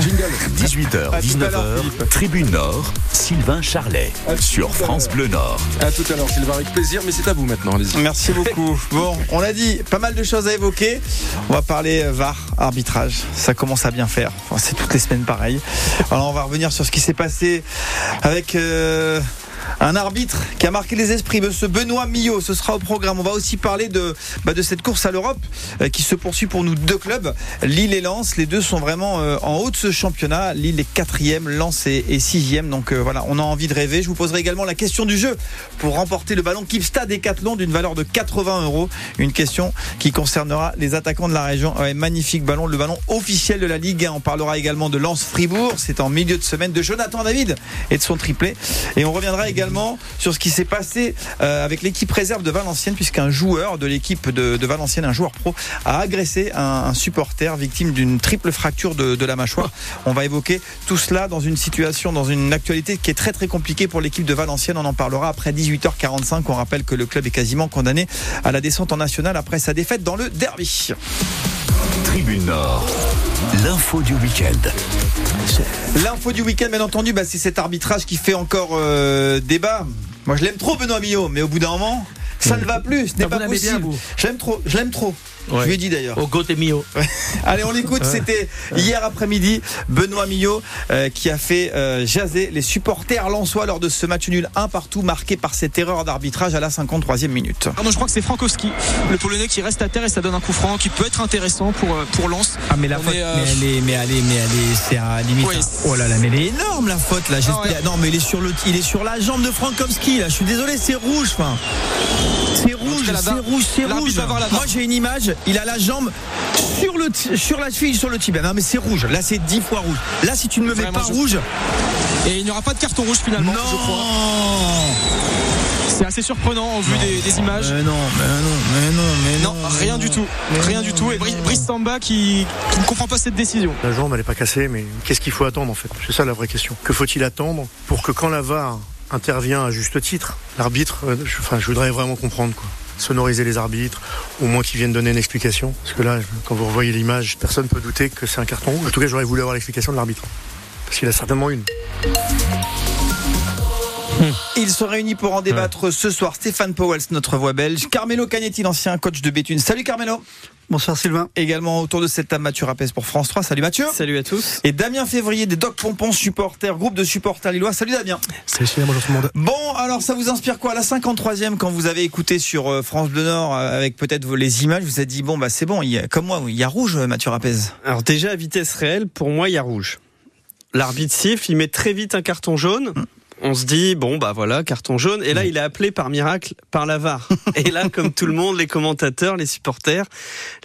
Jingle. 18h, À tout à l'heure, 19h, Philippe. Tribune Nord, Sylvain Charlet, sur France. Bleu Nord. À tout à l'heure, Sylvain, avec plaisir, mais c'est à vous maintenant, allez-y. Merci beaucoup. Bon, on l'a dit, pas mal de choses à évoquer. On va parler euh, VAR, arbitrage. Ça commence à bien faire. Enfin, c'est toutes les semaines pareil. Alors on va revenir sur ce qui s'est passé avec euh, un arbitre qui a marqué les esprits, ce Benoît Millot. Ce sera au programme. On va aussi parler de, bah, de cette course à l'Europe euh, qui se poursuit pour nous deux clubs, Lille et Lens. Les deux sont vraiment euh, en haut de ce championnat. Lille est quatrième, Lens est, sixième. Donc euh, voilà, on a envie de rêver. Je vous poserai également la question du jeu pour remporter le ballon Kipstad Decathlon d'une valeur de 80 euros. Une question qui concernera les attaquants de la région. Ouais, magnifique ballon, le ballon officiel de la Ligue 1. On parlera également de Lens Fribourg. C'est en milieu de semaine de Jonathan David et de son triplé. Et on reviendra également sur ce qui s'est passé euh, avec l'équipe réserve de Valenciennes, puisqu'un joueur de l'équipe de, de Valenciennes, un joueur pro, a agressé un, un supporter victime d'une triple fracture de, de la mâchoire. On va évoquer tout cela dans une situation, dans une actualité qui est très très compliquée pour l'équipe de Valenciennes. On en parlera après 18h45. On rappelle que le club est quasiment condamné à la descente en nationale après sa défaite dans le derby. Tribune Nord, l'info du week-end. L'info du week-end, bien entendu, bah, c'est cet arbitrage qui fait encore euh, Moi, je l'aime trop, Benoît Millot, mais au bout d'un moment, ça ne va plus. Ce n'est Ah, pas bien, possible. vous Je l'aime trop. Je l'aime trop. Je lui ai dit d'ailleurs. Au Gote Mio. Allez, on l'écoute. C'était hier après-midi. Benoît Millot euh, qui a fait euh, jaser les supporters lensois lors de ce match nul un partout marqué par cette erreur d'arbitrage à la 53e minute. Pardon, je crois que c'est Frankowski, le Polonais qui reste à terre et ça donne un coup franc qui peut être intéressant pour, euh, pour Lens. Ah mais la On faute, est, euh, mais elle est, mais elle est, mais elle est, c'est à limite. Oui. un- Oh là là, mais elle est énorme la faute là. Ah ouais. Non mais il est sur le, il est sur la jambe de Frankowski là. Je suis désolé, c'est rouge. Rouge, c'est rouge, c'est rouge. Moi j'ai une image. Il a la jambe sur le, sur la cheville, sur le tibia. Non mais c'est rouge. Là c'est dix fois rouge. Là si tu ne me mets pas je- rouge, Et il n'y aura pas de carton rouge finalement, non. je crois. C'est assez surprenant au vu des, des images. Mais non, mais non, mais non, mais Non, non. rien du tout. Rien du tout. Et Brice, Brice Samba qui, qui ne comprend pas cette décision. La jambe, elle n'est pas cassée, mais qu'est-ce qu'il faut attendre en fait? C'est ça la vraie question. Que faut-il attendre pour que quand la VAR intervient à juste titre, l'arbitre, euh, je, enfin, je voudrais vraiment comprendre quoi. Sonoriser les arbitres, au moins qu'ils viennent donner une explication. Parce que là, quand vous revoyez l'image, personne ne peut douter que c'est un carton rouge. En tout cas, j'aurais voulu avoir l'explication de l'arbitre. Parce qu'il a certainement une. Ils se réunissent pour en débattre ce soir. Stéphane Powell, notre voix belge. Carmelo Cagnetti, l'ancien coach de Béthune. Salut Carmelo. Bonsoir Sylvain. Également autour de cette table, Mathieu Rapès pour France 3. Salut Mathieu. Salut à tous. Et Damien Février des Doc Pompons supporters, groupe de supporters lillois. Salut Damien. Salut Sylvain, bonjour tout le monde. Bon, alors ça vous inspire quoi? À la 53e quand vous avez écouté sur euh, France Bleu Nord euh, avec peut-être vos- les images, vous vous êtes dit bon bah c'est bon, il y a, comme moi, il y a rouge Mathieu Rapez. Alors déjà à vitesse réelle, pour moi, il y a rouge. L'arbitre siffle, il met très vite un carton jaune. On se dit bon bah voilà carton jaune. Et là il est appelé par miracle par la VAR et là comme tout le monde les commentateurs les supporters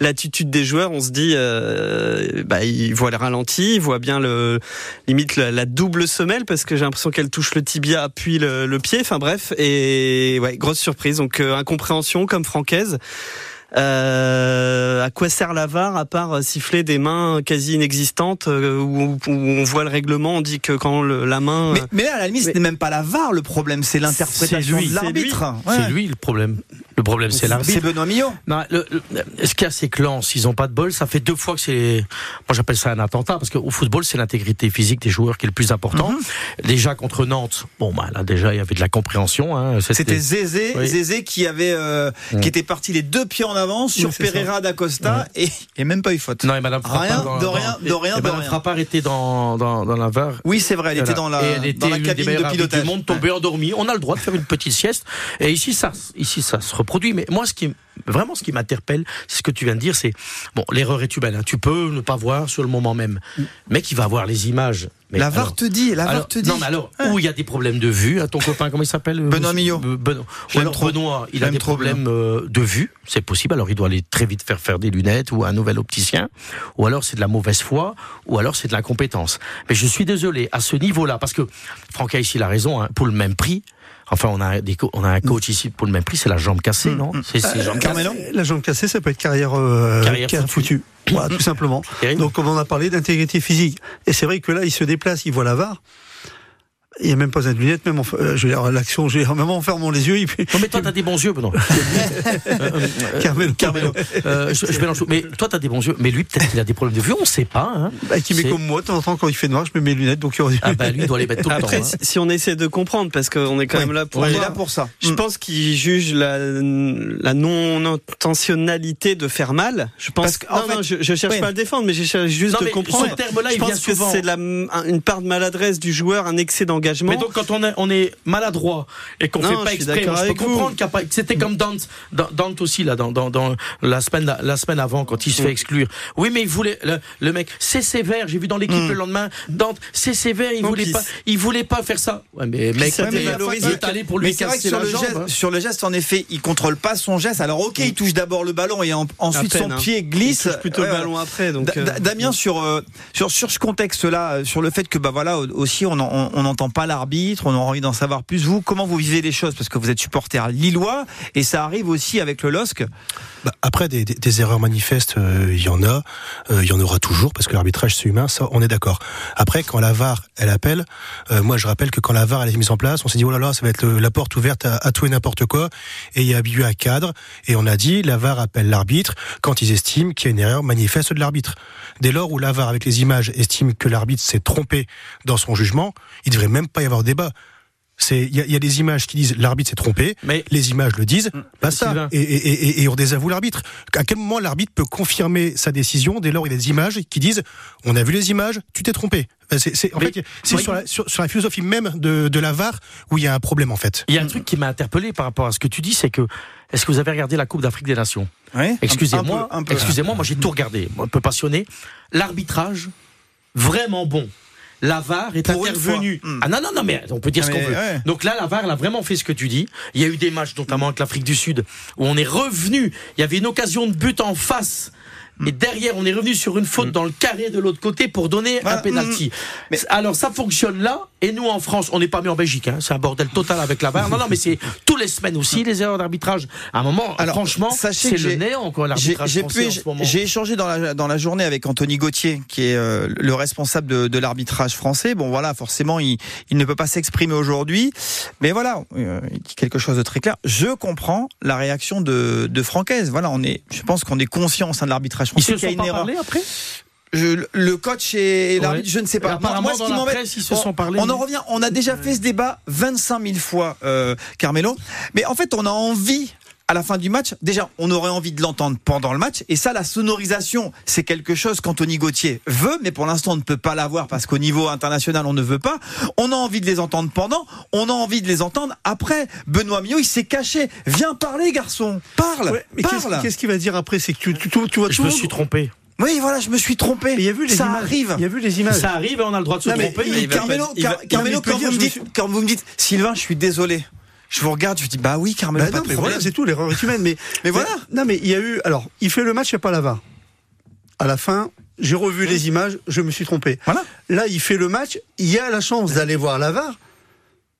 l'attitude des joueurs on se dit euh, bah il voit le ralenti il voit bien le limite la, la double semelle parce que j'ai l'impression qu'elle touche le tibia puis le, le pied. Enfin bref. Et ouais grosse surprise. Donc euh, incompréhension comme francaise euh, à quoi sert la VAR à part siffler des mains quasi inexistantes euh, où, où on voit le règlement, on dit que quand le- la main. Mais, mais là, à la limite, ce n'est même pas la VAR le problème, c'est l'interprétation lui, de l'arbitre. C'est Ouais. lui le problème. Le problème, c'est C'est l'arbitre. Benoît Millot. Non, le, le- ce qu'il y a, c'est que Lens, ils ont pas de bol. Ça fait deux fois que c'est, moi j'appelle ça un attentat, parce qu'au football, c'est l'intégrité physique des joueurs qui est le plus important. Mhm. Déjà contre Nantes, bon, bah, là, déjà, il y avait de la compréhension, hein. C'était Zézé, Oui. Zézé qui avait, euh, Mm. qui était parti les deux pieds en avant sur Oui, c'est. Pereira d'Acosta et, et même pas eu faute. Non, et Madame Frappard. Rien, dans- de dans- rien, de rien, et de Madame rien. Frappard était dans, dans, dans la VAR. Oui, c'est vrai, elle était dans la, Et elle était dans la une des cabine de pilotage. du monde tombée endormie. On a le droit de faire une petite sieste. Et ici, ça, ici, ça se Mais moi, ce qui, vraiment, ce qui m'interpelle, c'est ce que tu viens de dire, c'est, bon, l'erreur est humaine. hein. Tu peux ne pas voir sur le moment même. Mais qui va voir les images. Mais la VAR alors- te dit, la VAR alors, te dit. non, mais alors, où il y a des problèmes de vue, hein, ton copain, comment il s'appelle euh, Benoît Millot. Benoît. Ou alors. Benoît, il a des problèmes euh, de vue, c'est possible, alors il doit aller très vite faire faire des lunettes ou un nouvel opticien, ou alors c'est de la mauvaise foi, ou alors c'est de l'incompétence. Mais je suis désolé, à ce niveau-là, parce que Franck a ici la raison, hein, pour le même prix, enfin on a, des co- on a un coach ici pour le même prix, c'est la jambe cassée, non C'est c'est jambe cassée. Carmelo La jambe cassée, ça peut être carrière, euh, Carrière foutue. Voilà, tout simplement. Terrible. Donc, comme on a parlé d'intégrité physique. Et c'est vrai que là, il se déplace, il voit la VAR. Il n'y a même pas besoin de lunettes, même en, euh, je l'action, même en fermant les yeux, il. Non, mais toi, t'as des bons yeux, Benoît. Carmelo. Carmelo. Euh, je, je mélange tout. Mais toi, t'as des bons yeux. Mais lui, peut-être qu'il a des problèmes de vue, on sait pas. Hein. Bah, qui met comme moi, de temps en temps, quand il fait noir, je mets mes lunettes, donc il aurait Ah bah lui, il doit les mettre tout le Après, temps. hein. si- on essaie de comprendre, parce qu'on est quand même là pour On est là pour ça. Je Mm. pense qu'il juge la, la non-intentionnalité de faire mal. Je pense Parce que, non, fait- non, je, je cherche pas à le défendre, mais je cherche juste Non, de comprendre. ce terme-là, je il vient pense que souvent. c'est de la, une part de maladresse du joueur, un excès Mais donc quand on est, on est maladroit et qu'on fait pas exprès, je peux comprendre qu'il y a pas- que c'était comme Dante, Dan- Dante aussi là dans, dans, dans la semaine la semaine avant quand il se fait exclure. Oui mais il voulait le, le mec c'est sévère. J'ai vu dans l'équipe le lendemain Dante c'est sévère. Il Donc, voulait il pas il voulait pas faire ça. Ouais mais mec ça dévalorise. il est allé pour lui Mais c'est vrai que casser sur la le, jambe. geste, hein. sur le geste, en effet, il contrôle pas son geste. Alors, ok, il touche d'abord le ballon et en- ensuite peine, son hein. pied glisse. Il touche plutôt Ouais, le ouais. ballon après. Donc, euh, Da- Damien sur euh, sur sur ce contexte-là, euh, sur le fait que bah voilà au- aussi on en- on pas l'arbitre, on a envie d'en savoir plus. Vous, comment vous vivez les choses? Parce que vous êtes supporter lillois et ça arrive aussi avec le LOSC. Bah, après, des, erreurs manifestes, euh, il y en a, euh, il y en aura toujours, parce que l'arbitrage c'est humain, ça on est d'accord. Après, quand la VAR, elle appelle, euh, moi je rappelle que quand la VAR elle est mise en place, on s'est dit, oh là là, ça va être la porte ouverte à, à tout et n'importe quoi, et il y a eu un cadre, et on a dit, la VAR appelle l'arbitre quand ils estiment qu'il y a une erreur manifeste de l'arbitre. Dès lors où la VAR, avec les images, estime que l'arbitre s'est trompé dans son jugement, il devrait même pas y avoir débat. C'est, il y a, il y a des images qui disent l'arbitre s'est trompé, Mais les images le disent, basta. Sylvain. Et, et, et, et on désavoue l'arbitre. À quel moment l'arbitre peut confirmer sa décision dès lors il y a des images qui disent on a vu les images, tu t'es trompé. C'est, c'est- en Mais- fait, c'est moi, sur la, sur, sur la philosophie même de, de la VAR où il y a un problème en fait. Il y a un truc qui m'a interpellé par rapport à ce que tu dis, c'est que est-ce que vous avez regardé la Coupe d'Afrique des Nations? Oui. Excusez-moi, un peu. excusez-moi, moi j'ai tout regardé, un peu passionné. L'arbitrage, vraiment bon. La VAR est Pour intervenue. Hmm. Ah non, non, non, mais on peut dire Ah, ce qu'on mais veut. ouais. Donc là, la VAR, elle a vraiment fait ce que tu dis. Il y a eu des matchs, notamment avec l'Afrique du Sud, où on est revenu. Il y avait une occasion de but en face. Hmm. Et derrière, on est revenu sur une faute dans le carré de l'autre côté pour donner un penalty. Mais- Alors ça fonctionne là, et nous en France, on n'est pas mieux en Belgique. Hein. C'est un bordel total avec la VAR. Non, non, mais c'est tous les semaines aussi les erreurs d'arbitrage. À un moment, Alors, franchement, c'est le néant quoi l'arbitrage j'ai échangé dans la, dans la journée avec Anthony Gauthier, qui est euh, le responsable de, de l'arbitrage français. Bon, voilà, forcément, il, il ne peut pas s'exprimer aujourd'hui. Mais voilà, euh, il dit quelque chose de très clair. Je comprends la réaction de, de Francaise. Voilà, on est, je pense qu'on est conscient au sein de l'arbitrage Ils français se qu'il y a sont une pas erreur. parlé après Je- le coach et Ouais. l'arbitre, je ne sais pas. Apparemment, Moi, ce qui presse, ils se on- sont parlé, On en revient. On a déjà fait ce débat 25 000 fois, euh, Carmelo. Mais en fait, on a envie. À la fin du match, déjà, on aurait envie de l'entendre pendant le match. Et ça, la sonorisation, c'est quelque chose qu'Anthony Gauthier veut, mais pour l'instant, on ne peut pas l'avoir parce qu'au niveau international, on ne veut pas. On a envie de les entendre pendant, on a envie de les entendre après. Benoît Millot, il s'est caché. Viens parler, garçon. Parle. Ouais, mais qu'est-ce parle. qu'est-ce qu'il va dire après? C'est que tu, tu, tu, tu vois Je tout me suis trompé. Oui, voilà, je me suis trompé. Il y a vu les ça images. arrive. Il y a vu les images. Ça arrive on a le droit de se Non, tromper. Carmelo, Car- Carmelo, vous me quand vous me dites, Sylvain, je suis désolé. Je vous regarde, je vous dis, bah oui, Carmelo, Bah pas non, mais problème. voilà, c'est tout, l'erreur est humaine. Mais, Mais voilà. Non, mais il y a eu. Alors, il fait le match, il n'y a pas la VAR. À la fin, j'ai revu les images, je me suis trompé. Voilà. Là, il fait le match, il y a la chance d'aller voir la VAR.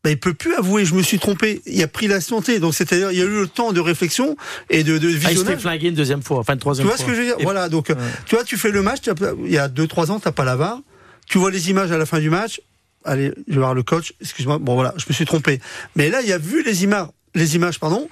Bah, il peut plus avouer, je me suis trompé. Il a pris la santé. Donc, c'est-à-dire, il y a eu le temps de réflexion et de, de Ah, il se fait visionnage. flinguer une deuxième fois, enfin une Tu troisième vois fois. ce que je veux dire? Voilà, donc, tu vois, tu fais le match, tu il y a 2-3 ans, t'as pas la VAR. Tu vois les images à la fin du match. Allez, je vais voir le coach. Excuse-moi. Bon, voilà, je me suis trompé. Mais là, il a vu les images, les images, pardon.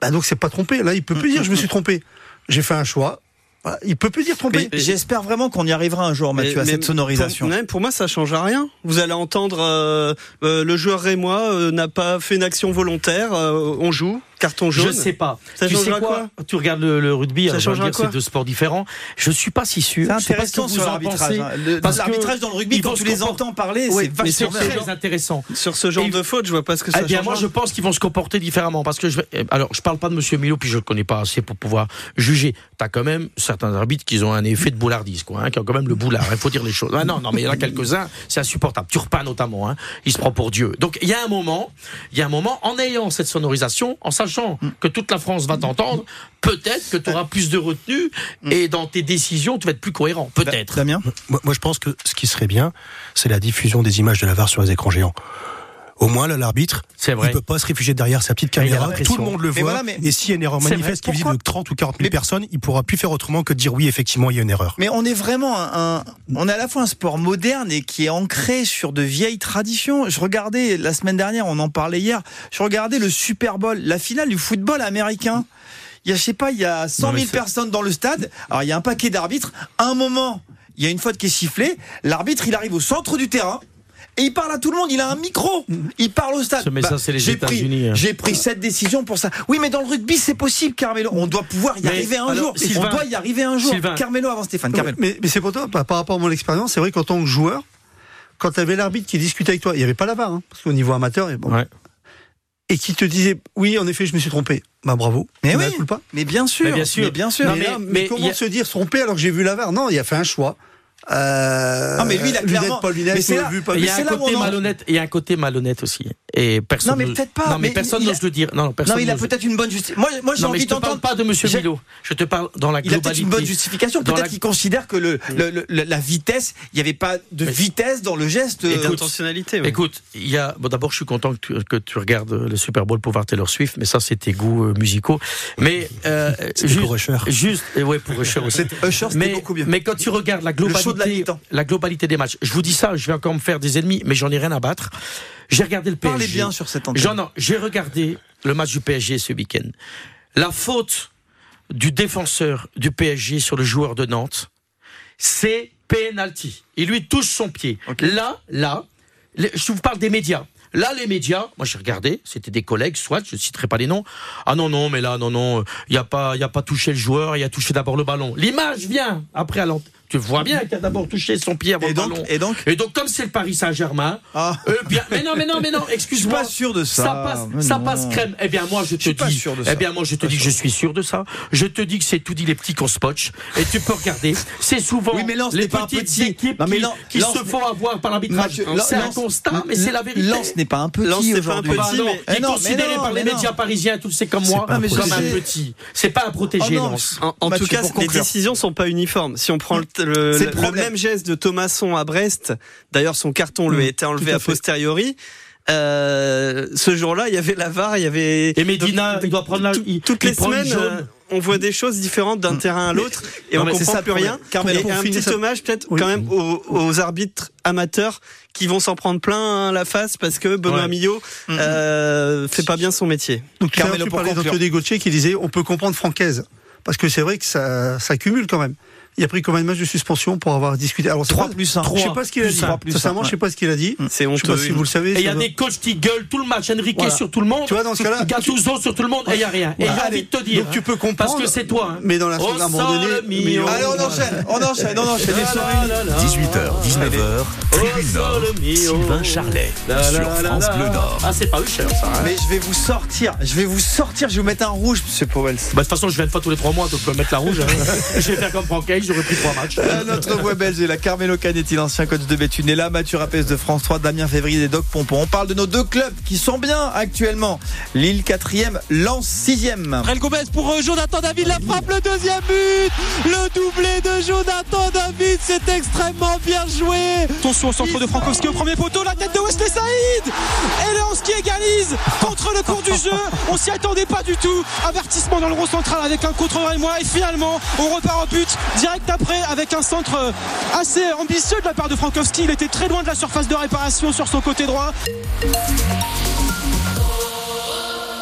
Bah, donc, c'est pas trompé. Là, il peut plus dire, je me suis trompé. J'ai fait un choix. Voilà, il peut plus dire trompé. Mais j'espère vraiment qu'on y arrivera un jour, Mathieu, à cette sonorisation. Pour, mais pour moi, ça change à rien. Vous allez entendre euh, euh, le joueur rémois euh, n'a pas fait une action volontaire. euh, on joue, carton jaune. Je sais pas. Ça tu sais quoi, Tu regardes le, le rugby, Ça vais changera dire, quoi c'est deux sports différents. Je suis pas si sûr. C'est Je sais pas ce que intéressant vous sur en l'arbitrage. pensez. hein. Le- Parce que L'arbitrage dans le rugby, quand tu les entends parler, Oui, c'est vachement très intéressant. Sur ce genre Et- de faute, je vois pas ce que ça Eh bien, change. moi, je pense qu'ils vont se comporter différemment parce que je vais, eh, alors, je parle pas de Monsieur Milo, puis je le connais pas assez pour pouvoir juger. T'as quand même certains arbitres qui ont un effet de boulardise, quoi, hein, qui ont quand même le boulard. Il faut dire les choses. Ah, non, non, mais il y en a quelques-uns, c'est insupportable. Turpin notamment, hein, il se prend pour Dieu. Donc, il y a un moment, il y a un moment, en ayant cette sonorisation, en sachant que toute la France va t'entendre, peut-être que tu auras plus de retenue et dans tes décisions, tu vas être plus cohérent. Peut-être. Damien? Moi, moi, je pense que ce qui serait bien, c'est la diffusion des images de la VAR sur les écrans géants. Au moins, là, l'arbitre, C'est il vrai. peut pas se réfugier derrière sa petite Mais il a caméra. Tout le monde le Mais voit. voilà, mais- Et s'il y a une erreur manifeste qui est visible de 30 ou 40 000 Mais- personnes, il pourra plus faire autrement que de dire oui, effectivement, il y a une erreur. Mais on est vraiment un, un- on est à la fois un sport moderne et qui est ancré sur de vieilles traditions. Je regardais la semaine dernière, on en parlait hier. Je regardais le Super Bowl, la finale du football américain. Il y a, je sais pas, il y a 100 Non, mais 000 c'est- personnes dans le stade. Alors il y a un paquet d'arbitres. À un moment, il y a une faute qui est sifflée. L'arbitre, il arrive au centre du terrain. Et il parle à tout le monde, il a un micro, il parle au stade. Bah, Mais ça, c'est les j'ai pris- États-Unis, hein. J'ai pris cette décision pour ça. Oui, mais dans le rugby, c'est possible, Carmelo. On doit pouvoir y Mais arriver un alors, jour. Sylvain- on doit y arriver un jour. Sylvain- Carmelo avant Stéphane. Carmelo. Mais, mais c'est pour toi, par par rapport à mon expérience, c'est vrai qu'en tant que joueur, quand tu avais l'arbitre qui discutait avec toi, il n'y avait pas la VAR, hein, parce qu'au niveau amateur, et, bon, Ouais. et qui te disait oui, en effet, je me suis trompé. Bah bravo. Mais oui. pas. Mais bien sûr, Mais bien sûr. mais bien sûr. Mais, mais- là, mais mais comment a- se dire se tromper alors que j'ai vu la VAR? Non, il a fait un choix. Euh, Non, mais lui, il a clairement- lunettes, pas lunettes, mais c'est là- vu, pas Il y vu. a un côté malhonnête, il y a un côté malhonnête aussi. Et personne. Non, mais n'ose- peut-être pas, Non, mais, mais personne il a- n'ose le dire. Non, non, personne Non, il a n'ose- peut-être une bonne justification. Moi, moi j'ai envie je te parle d'entendre. pas de Monsieur Milo. Je te parle dans la Il a peut-être globalité. une bonne justification. Dans Peut-être la- qu'il considère que le, le- le- le- la vitesse, il n'y avait pas de Mais- vitesse dans le geste. Et euh, d'intentionnalité. oui. Écoute, il y a. Bon, d'abord, je suis content que tu, que tu regardes le Super Bowl pour voir Taylor Swift, mais ça, c'est tes goûts euh, musicaux. Mais euh, C'était pour Usher. juste, et ouais, pour Usher aussi. Usher, c'était beaucoup mieux. mais quand tu regardes la Le de la globalité, mi-temps. la globalité des matchs, je vous dis ça, je vais encore me faire des ennemis, mais j'en ai rien à battre. J'ai regardé le PSG. Parlez bien sur cette antenne. J'ai regardé le match du PSG ce week-end. La faute du défenseur du PSG sur le joueur de Nantes, c'est penalty. Il lui touche son pied. Là, là, je vous parle des médias. Là, les médias, moi j'ai regardé, c'était des collègues, soit, je ne citerai pas les noms. Ah non, non, mais là, non, non, il n'y a, pas- il a pas touché le joueur, il a touché d'abord le ballon. L'image vient après à l'ant- Tu vois bien qu'il a d'abord touché son pied avant Et le donc, ballon. et donc Et donc, comme c'est le Paris Saint-Germain, Ah. euh, bien, mais non, mais non, mais non, Je suis excuse-moi. pas sûr de ça. Ça passe, Mais ça non. passe crème. Eh bien, moi, je te suis pas dis, sûr de eh ça. bien, moi, je te dis que je suis sûr de ça. Je te dis que c'est tout dit les petits qu'on spotch. Et tu peux regarder. C'est souvent Oui, mais les n'est pas un petites petit. équipes Non, mais qui, se n'est- font avoir par l'arbitrage. C'est un constat, mais c'est la vérité. Lens n'est pas un petit Lens n'est pas un petit, mais- Eh est mais considéré par les médias parisiens, le sais comme C'est moi, comme un petit. C'est pas à protéger, Oh. En, tout cas, les décisions sont pas uniformes. Si on prend le, le- C'est le même geste de Thomasson à Brest, d'ailleurs son carton lui a Mmh, été enlevé a posteriori. Euh, ce jour-là, il y avait la VAR, il y avait Et Medina, Donc, il doit prendre la. tout- il- toutes il les semaines. euh, on voit des choses différentes d'un terrain à l'autre et non, on comprend ça plus rien. Carmelo, et un petit ça- hommage peut-être Oui. quand même aux, aux arbitres amateurs qui vont s'en prendre plein la face parce que Benoît Ouais. Millot euh, fait pas bien son métier. Donc Carmelo, tu parlais d'Anthony Gauthier qui disait on peut comprendre Francaise. Parce que c'est vrai que ça, ça cumule quand même. Il a pris combien de matchs de suspension pour avoir discuté Alors, c'est 3 pas- plus 1. Je sais pas ce qu'il a dit. Sincèrement, je sais pas ce qu'il a dit. C'est Je sais honteux. pas si vous le savez. Et il y a des coachs qui gueulent tout le match, Enrique Voilà. sur tout le monde. Tu vois, dans ce cas-là, Gattuso sur tout le monde, et il n'y a rien. Et j'ai envie de te dire. Donc tu peux Parce comprendre. que c'est toi. hein. Mais dans la seconde, à un moment donné. Allez, on enchaîne, on enchaîne, on enchaîne. Les soirées. 18h, 19h, Tribune Nord, Sylvain Charlet, sur France Bleu Nord. Ah, c'est pas eu cher ça. hein. Mais je vais vous sortir, je vais vous sortir, je vais vous mettre un rouge, monsieur Powell. Bah, de toute façon, je viens une fois tous les trois mois, donc je peux mettre la rouge. hein. je vais faire comme J'aurais pris trois matchs. Euh, notre voix belge est la Carmelo Canetti, l'ancien coach de Béthune? Est là, Mathieu Rapès de France 3, Damien Février des Doc Pompon. On parle de nos deux clubs qui sont bien actuellement. Lille 4ème, Lens 6ème. Rel Gomez pour euh, Jonathan David, la frappe, le deuxième but Le doublé de Jonathan David, c'est extrêmement bien joué Attention au centre de Frankowski au premier poteau, la tête de Wesley Saïd Et Lens qui égalise contre le cours du jeu, on s'y attendait pas du tout. Avertissement dans le rond central avec un contre moi et finalement on repart au but direct après avec un centre euh, assez ambitieux de la part de Frankowski. Il était très loin de la surface de réparation sur son côté droit.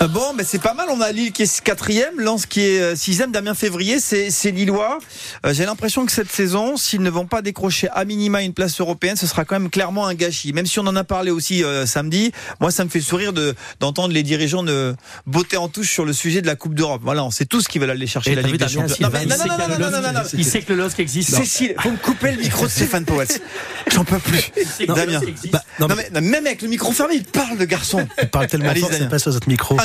Euh, Bon, mais c'est pas mal. On a Lille qui est quatrième, Lens qui est euh, sixième. Damien Février, c'est c'est Lillois. Euh, J'ai l'impression que cette saison, s'ils ne vont pas décrocher à minima une place européenne, ce sera quand même clairement un gâchis. Même si on en a parlé aussi euh, samedi, moi ça me fait sourire de d'entendre les dirigeants de botter en touche sur le sujet de la Coupe d'Europe. Voilà, on sait tous qu'ils veulent aller chercher Et la Ligue des Champions. Non, mais il non, sait non, non, non, non, non, non. Il sait que le LOSC existe. Cécile, vous me coupez le micro de Stéphane Powell. J'en peux plus. Damien. Bah, non, Non, mais mais, même avec le micro fermé, il parle de garçon. il parle tellement Allez, fort ça passe aux autres micros.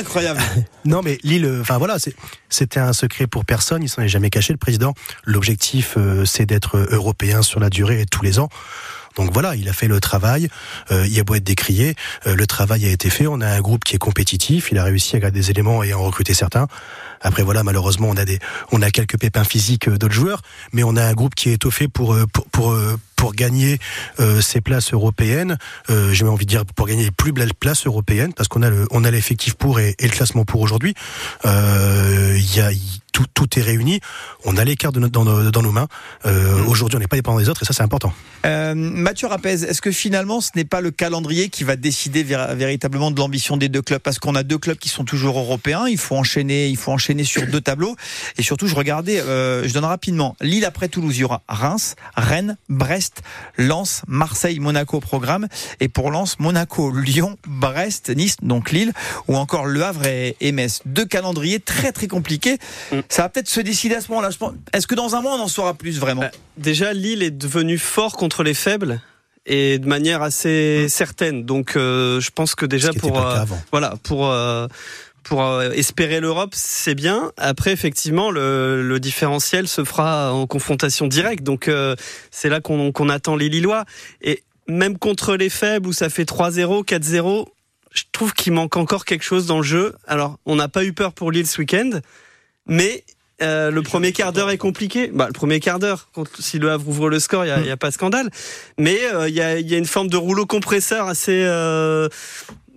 Non, mais Lille, euh, enfin voilà, c'était un secret pour personne. Il s'en est jamais caché, le président. L'objectif, euh, c'est d'être européen sur la durée tous les ans. Donc voilà, il a fait le travail. Euh, il a beau être décrié, euh, le travail a été fait. On a un groupe qui est compétitif. Il a réussi à garder des éléments et à en recruter certains. Après voilà, malheureusement, on a des, on a quelques pépins physiques euh, d'autres joueurs, mais on a un groupe qui est étoffé pour pour pour, gagner euh, ces places européennes. Euh, J'ai envie de dire pour gagner les plus belles places européennes, parce qu'on a le, on a l'effectif pour et, le classement pour aujourd'hui. Il y a tout, tout est réuni. On a les cartes de notre- dans, nos, dans nos mains. Euh, Aujourd'hui, on n'est pas dépendant des autres, et ça, c'est important. Euh, Mathieu Rapez, est-ce que finalement ce n'est pas le calendrier qui va décider vér- véritablement de l'ambition des deux clubs? Parce qu'on a deux clubs qui sont toujours européens, il faut enchaîner, il faut enchaîner sur deux tableaux. Et surtout, je regardais, euh, je donne rapidement, Lille après Toulouse, il y aura Reims, Rennes, Brest, Lens, Marseille, Monaco au programme. Et pour Lens, Monaco, Lyon, Brest, Nice, donc Lille, ou encore Le Havre et, et Metz. Deux calendriers très très compliqués. Ça va peut-être se décider à ce moment-là. Est-ce que dans un mois on en saura plus vraiment? Bah, Déjà, Lille est devenu fort contre les faibles et de manière assez certaine. Donc, euh, je pense que déjà pour euh, voilà pour euh, pour espérer l'Europe, c'est bien. Après, effectivement, le, le différentiel se fera en confrontation directe. Donc, c'est là qu'on qu'on attend les Lillois. Et même contre les faibles où ça fait 3-0, 4-0, je trouve qu'il manque encore quelque chose dans le jeu. Alors, on n'a pas eu peur pour Lille ce week-end, mais euh, le premier quart d'heure est compliqué. Bah, le premier quart d'heure, si le Havre ouvre le score, il n'y a, il y a pas de scandale. Mais euh, il y, a, y a une forme de rouleau compresseur assez euh,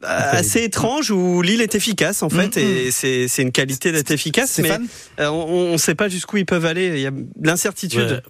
assez étrange où Lille est efficace en fait Mhm. et c'est c'est une qualité d'être efficace mais Stéphane euh, on ne sait pas jusqu'où ils peuvent aller il y a de l'incertitude Ouais.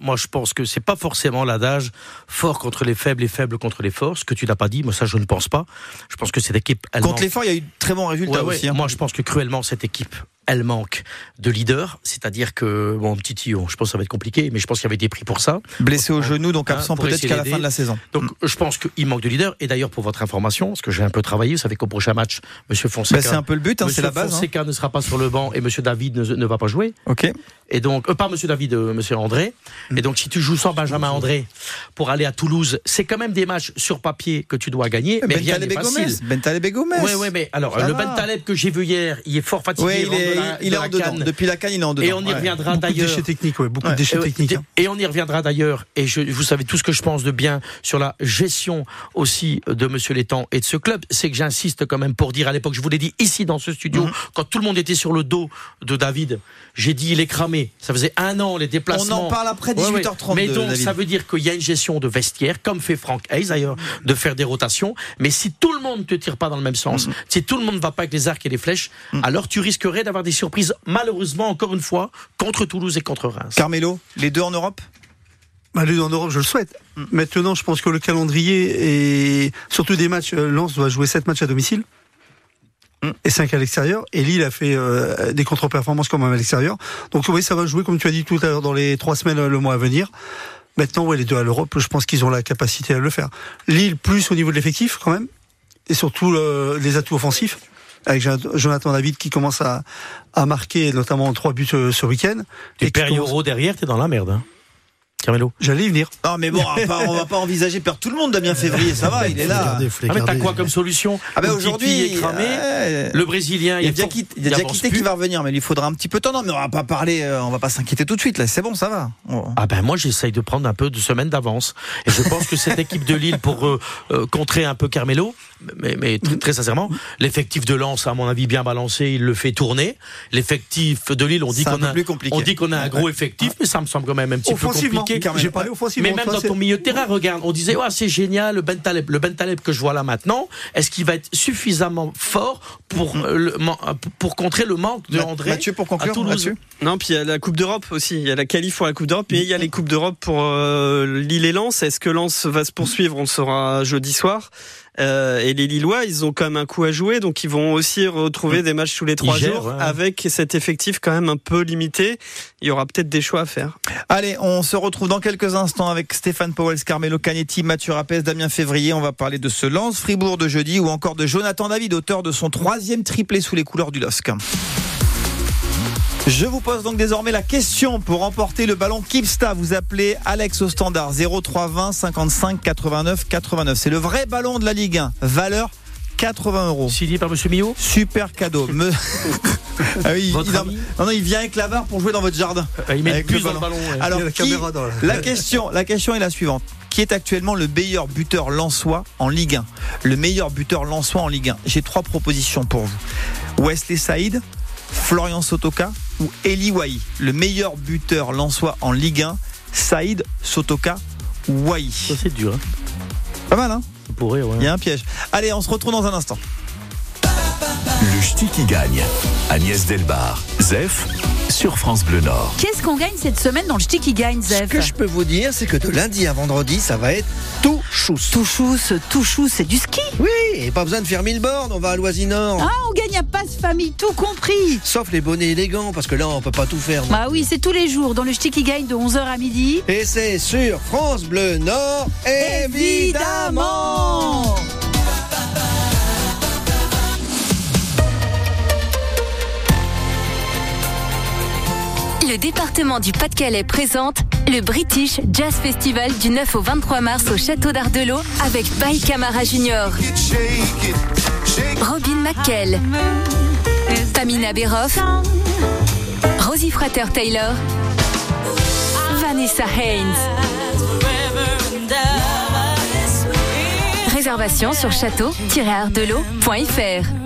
Moi, je pense que c'est pas forcément l'adage fort contre les faibles et faible contre les forts. Ce que tu n'as pas dit, moi, ça, je ne pense pas. Je pense que cette équipe, elle Contre manque- l'effort, il y a eu de très bons résultats Ouais, ouais. aussi. hein. Moi, je pense que cruellement, cette équipe, elle manque de leader. C'est-à-dire que, bon, petit tuyau, je pense que ça va être compliqué, mais je pense qu'il y avait des prix pour ça. Blessé au genou, donc Hein, absent peut-être qu'à la fin de la saison. Donc, je pense qu'il manque de leader. Et d'ailleurs, pour votre information, parce que j'ai un peu travaillé, vous savez qu'au prochain match, Monsieur Fonseca. Bah, c'est un peu le but, hein, c'est la base. hein. Fonseca ne sera pas sur le banc et Monsieur David ne, ne va pas jouer. Ok. Et donc, euh, pas Monsieur David, euh, Monsieur André. Et donc, si tu joues sans Benjamin André pour aller à Toulouse, c'est quand même des matchs sur papier que tu dois gagner. Mais rien Bentaleb n'est Gomez. facile. Bentaleb et Gomez. Oui, oui, mais alors, le va. Ben Taleb que j'ai vu hier, il est fort fatigué. Ouais, il est, de la- il de est en la dedans. canne. Depuis la canne, il est en dedans. Et on y Ouais. reviendra Beaucoup de d'ailleurs. déchets techniques, ouais, beaucoup Ouais. de déchets techniques. hein. Et on y reviendra d'ailleurs, et je, vous savez tout ce que je pense de bien sur la gestion aussi de Monsieur Létang et de ce club, c'est que j'insiste quand même pour dire à l'époque, je vous l'ai dit ici dans ce studio, Mhm. quand tout le monde était sur le dos de David, j'ai dit il est cramé. Ça faisait un an les On déplacements. en parle après Ouais, ouais. 18h30. Mais donc, David. ça veut dire qu'il y a une gestion de vestiaire, comme fait Frank Hayes d'ailleurs, de faire des rotations. Mais si tout le monde ne te tire pas dans le même sens, si tout le monde ne va pas avec les arcs et les flèches, alors tu risquerais d'avoir des surprises, malheureusement, encore une fois, contre Toulouse et contre Reims. Carmelo, les deux en Europe? Bah, lui, en Europe, je le souhaite. Maintenant, je pense que le calendrier et surtout des matchs, euh, Lens doit jouer 7 matchs à domicile. Et 5 à l'extérieur. Et Lille a fait euh, des contre-performances quand même à l'extérieur. Donc oui, ça va jouer, comme tu as dit tout à l'heure, dans les 3 semaines, euh, le mois à venir. Maintenant, ouais, les deux à l'Europe, je pense qu'ils ont la capacité à le faire. Lille, plus au niveau de l'effectif, quand même. Et surtout, euh, les atouts offensifs. Avec Jonathan David qui commence à, à marquer notamment trois buts euh, ce week-end. Et qui commence- Perioro derrière, t'es dans la merde. Hein. Carmelo. J'allais y venir. Non, mais bon, on va pas, on va pas envisager perdre tout le monde, Damien Février, ça va, il est là. Ah, mais t'as quoi comme solution Ah ben Le Titi aujourd'hui, est cramé. euh, Le Brésilien, il y a fort- Diakité, il y a avance qui va revenir, mais il lui faudra un petit peu de temps. Non, mais on va pas parler, euh, on va pas s'inquiéter tout de suite, là. C'est bon, ça va. On- Ah ben moi j'essaye de prendre un peu de semaine d'avance et je pense que cette équipe de Lille pour euh, euh, contrer un peu Carmelo mais, mais très, très sincèrement l'effectif de Lens à mon avis bien balancé il le fait tourner l'effectif de Lille on dit qu'on a on dit qu'on a un gros effectif mais ça me semble quand même un petit peu compliqué j'ai parlé offensivement. mais même dans ton milieu de terrain, regarde, on disait, ouais, c'est génial, le Ben Taleb, le Ben Taleb que je vois là maintenant, est-ce qu'il va être suffisamment fort pour, euh, le, man- pour contrer le manque de André Mathieu, pour à conclure Toulouse là-dessus Non, puis il y a la Coupe d'Europe aussi. Il y a la qualif pour la Coupe d'Europe, mais il y a les Coupes d'Europe pour euh, Lille et Lens. Est-ce que Lens va se poursuivre? On le saura jeudi soir. Euh, et les Lillois, ils ont quand même un coup à jouer, donc ils vont aussi retrouver des matchs tous les trois gèrent, jours, ouais. avec cet effectif quand même un peu limité. Il y aura peut-être des choix à faire. Allez, on se retrouve dans quelques instants avec Stéphane Powell, Carmelo Canetti, Mathieu Rapès, Damien Février. On va parler de ce lance Fribourg de jeudi ou encore de Jonathan David, auteur de son troisième triplé sous les couleurs du LOSC. Je vous pose donc désormais la question pour remporter le ballon Kipsta. Vous appelez Alex au standard 0320 55 89 89. C'est le vrai ballon de la Ligue 1. Valeur 80 euros. Signé par Monsieur Millot Super cadeau. Me- Ah oui, Votre il, ami non, non, il vient avec la VAR pour jouer dans votre jardin. Euh, Il met Avec le puce dans le ballon. ouais. Alors, la qui- caméra dans la- la question, la question est la suivante. qui est actuellement le meilleur buteur lançois en Ligue 1 Le meilleur buteur lançois en Ligue 1. J'ai trois propositions pour vous. Wesley Saïd, Florian Sotoka ou Eli Wahi. Le meilleur buteur lançois en Ligue 1, Saïd, Sotoka ou Wahi. Ça, c'est dur. Hein. Pas mal, hein? Ouais. Il y a un piège. Allez, on se retrouve dans un instant. Le ch'ti qui gagne. Agnès Delbar, Zef, sur France Bleu Nord. Qu'est-ce qu'on gagne cette semaine dans le ch'ti qui gagne, Ce Zef que je peux vous dire, c'est que de lundi à vendredi, ça va être tout chousse. Tout chousse, tout chousse, c'est du ski. Oui, et pas besoin de faire mille bornes, on va à Loisinor. Ah, on gagne à passe famille, tout compris. Sauf les bonnets élégants, parce que là, on peut pas tout faire. Bah oui, c'est tous les jours dans le ch'ti qui gagne de 11h à midi. Et c'est sur France Bleu Nord, évidemment. Le département du Pas-de-Calais présente le British Jazz Festival du 9 au 23 mars au château d'Ardelot avec Pai Camara Junior, Robin McKell, Pamina Beroff, Rosie Frater Taylor, Vanessa Haynes. Réservation sur château-ardelot.fr.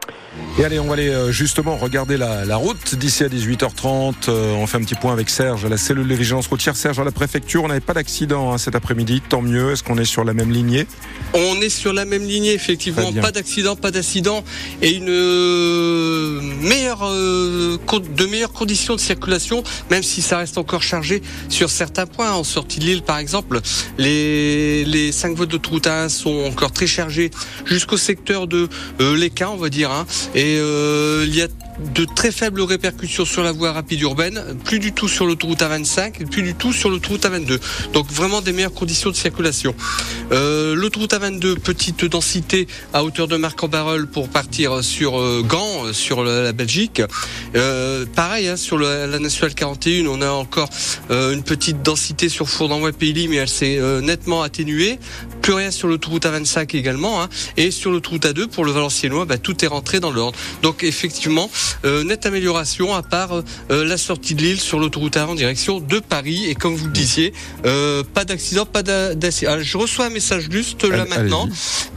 Et allez, on va aller euh, justement regarder la, la route d'ici à 18h30. Euh, on fait un petit point avec Serge à la cellule de vigilance routière. Serge à la préfecture, on n'avait pas d'accident hein, cet après-midi, tant mieux. Est-ce qu'on est sur la même lignée? On est sur la même lignée, effectivement. Pas d'accident, pas d'accident. Et une euh, meilleure, euh, de meilleures conditions de circulation, même si ça reste encore chargé sur certains points. En sortie de l'île, par exemple, les, les 5 voies d'autoroute A1 sont encore très chargées jusqu'au secteur de euh, l'Équin, on va dire. hein. Et euh, il y a de très faibles répercussions sur la voie rapide urbaine, plus du tout sur l'autoroute A25 et plus du tout sur l'autoroute A22. Donc vraiment des meilleures conditions de circulation. Euh, l'autoroute A22, petite densité à hauteur de Marc-en-Barœul pour partir sur euh, Gand, euh, sur la, Belgique. Euh, pareil, hein, sur la nationale 41, on a encore euh, une petite densité sur Fourdan-Wapély, mais elle s'est nettement atténuée. Plus rien sur l'autoroute A25 également. hein. Et sur l'autoroute A2, pour le Valenciennois, bah, tout est rentré dans l'ordre. Donc effectivement, euh, nette amélioration à part euh, la sortie de l'île sur l'autoroute A en direction de Paris. Et comme vous le disiez, euh, pas d'accident, pas d'a- d'accident. Alors, Je reçois un message juste là Allez- maintenant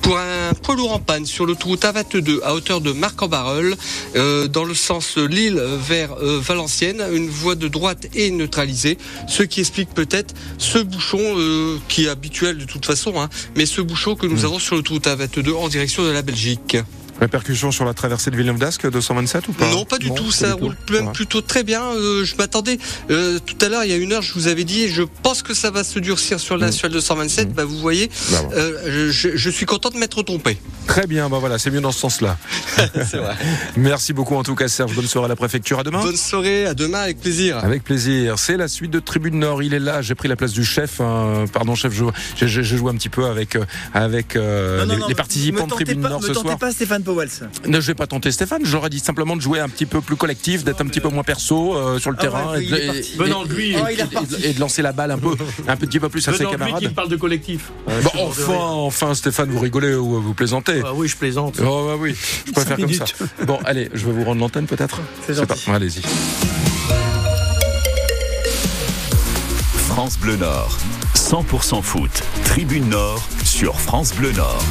pour un poids lourd en panne sur l'autoroute A22 à hauteur de Marc-en-Barœul, euh, dans le sens Lille vers euh, Valenciennes. Une voie de droite est neutralisée, ce qui explique peut-être ce bouchon euh, qui est habituel de toute façon, hein, mais ce bouchon que nous Mm. avons sur l'autoroute A22 en direction de la Belgique. Répercussion sur la traversée de Villeneuve d'Ascq 227 ou pas? Non, pas du tout. Ça du tout. roule même Ouais. plutôt très bien. Euh, je m'attendais euh, tout à l'heure, il y a une heure, je vous avais dit, je pense que ça va se durcir sur la Mm. nationale 227. Bah, vous voyez, Bah, bon. euh, je, je suis content de m'être trompé. Très bien, bah voilà, c'est mieux dans ce sens-là. C'est vrai. Merci beaucoup en tout cas Serge, bonne soirée à la préfecture, à demain. Bonne soirée, à demain avec plaisir. Avec plaisir. C'est la suite de Tribune Nord. Il est là. J'ai pris la place du chef. hein. Pardon, chef. je- J'ai joué un petit peu avec euh, avec euh, Non, non, les, non, les participants de Tribune pas, Nord me ce soir. pas Stéphane Powell. Ne, je vais pas tenter Stéphane. J'aurais dit simplement de jouer un petit peu plus collectif, d'être un petit peu moins perso euh, sur le Ah terrain ouais, et, de- et- Venant de et- Oh, et- lancer la balle un peu un petit peu plus à ses lui qui camarades. parle de collectif. Bon, enfin, enfin, Stéphane, vous rigolez ou vous plaisantez. Ah oui, je plaisante. Oh bah oui, je préfère comme ça. Bon, allez, je vais vous rendre l'antenne peut-être. C'est Je sais pas. gentil. Allez-y. France Bleu Nord, 100% foot. Tribune Nord sur France Bleu Nord.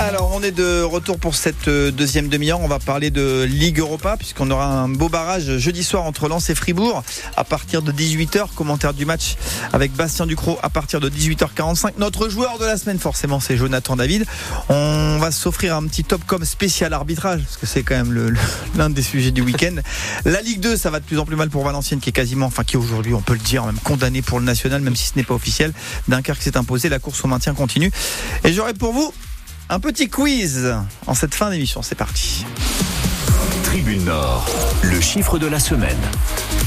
Alors, on est de retour pour cette euh, deuxième demi-heure. On va parler de Ligue Europa, puisqu'on aura un beau barrage jeudi soir entre Lens et Fribourg à partir de 18h. Commentaire du match avec Bastien Ducrot à partir de 18h45. Notre joueur de la semaine, forcément, c'est Jonathan David. On va s'offrir un petit top com spécial arbitrage, parce que c'est quand même l'un des sujets du week-end. La Ligue 2, ça va de plus en plus mal pour Valenciennes, qui est quasiment, enfin, qui aujourd'hui, on peut le dire, même condamné pour le national, même si ce n'est pas officiel. Dunkerque s'est imposé, la course au maintien continue. Et j'aurai pour vous un petit quiz en cette fin d'émission. C'est parti. Tribune Nord, le chiffre de la semaine.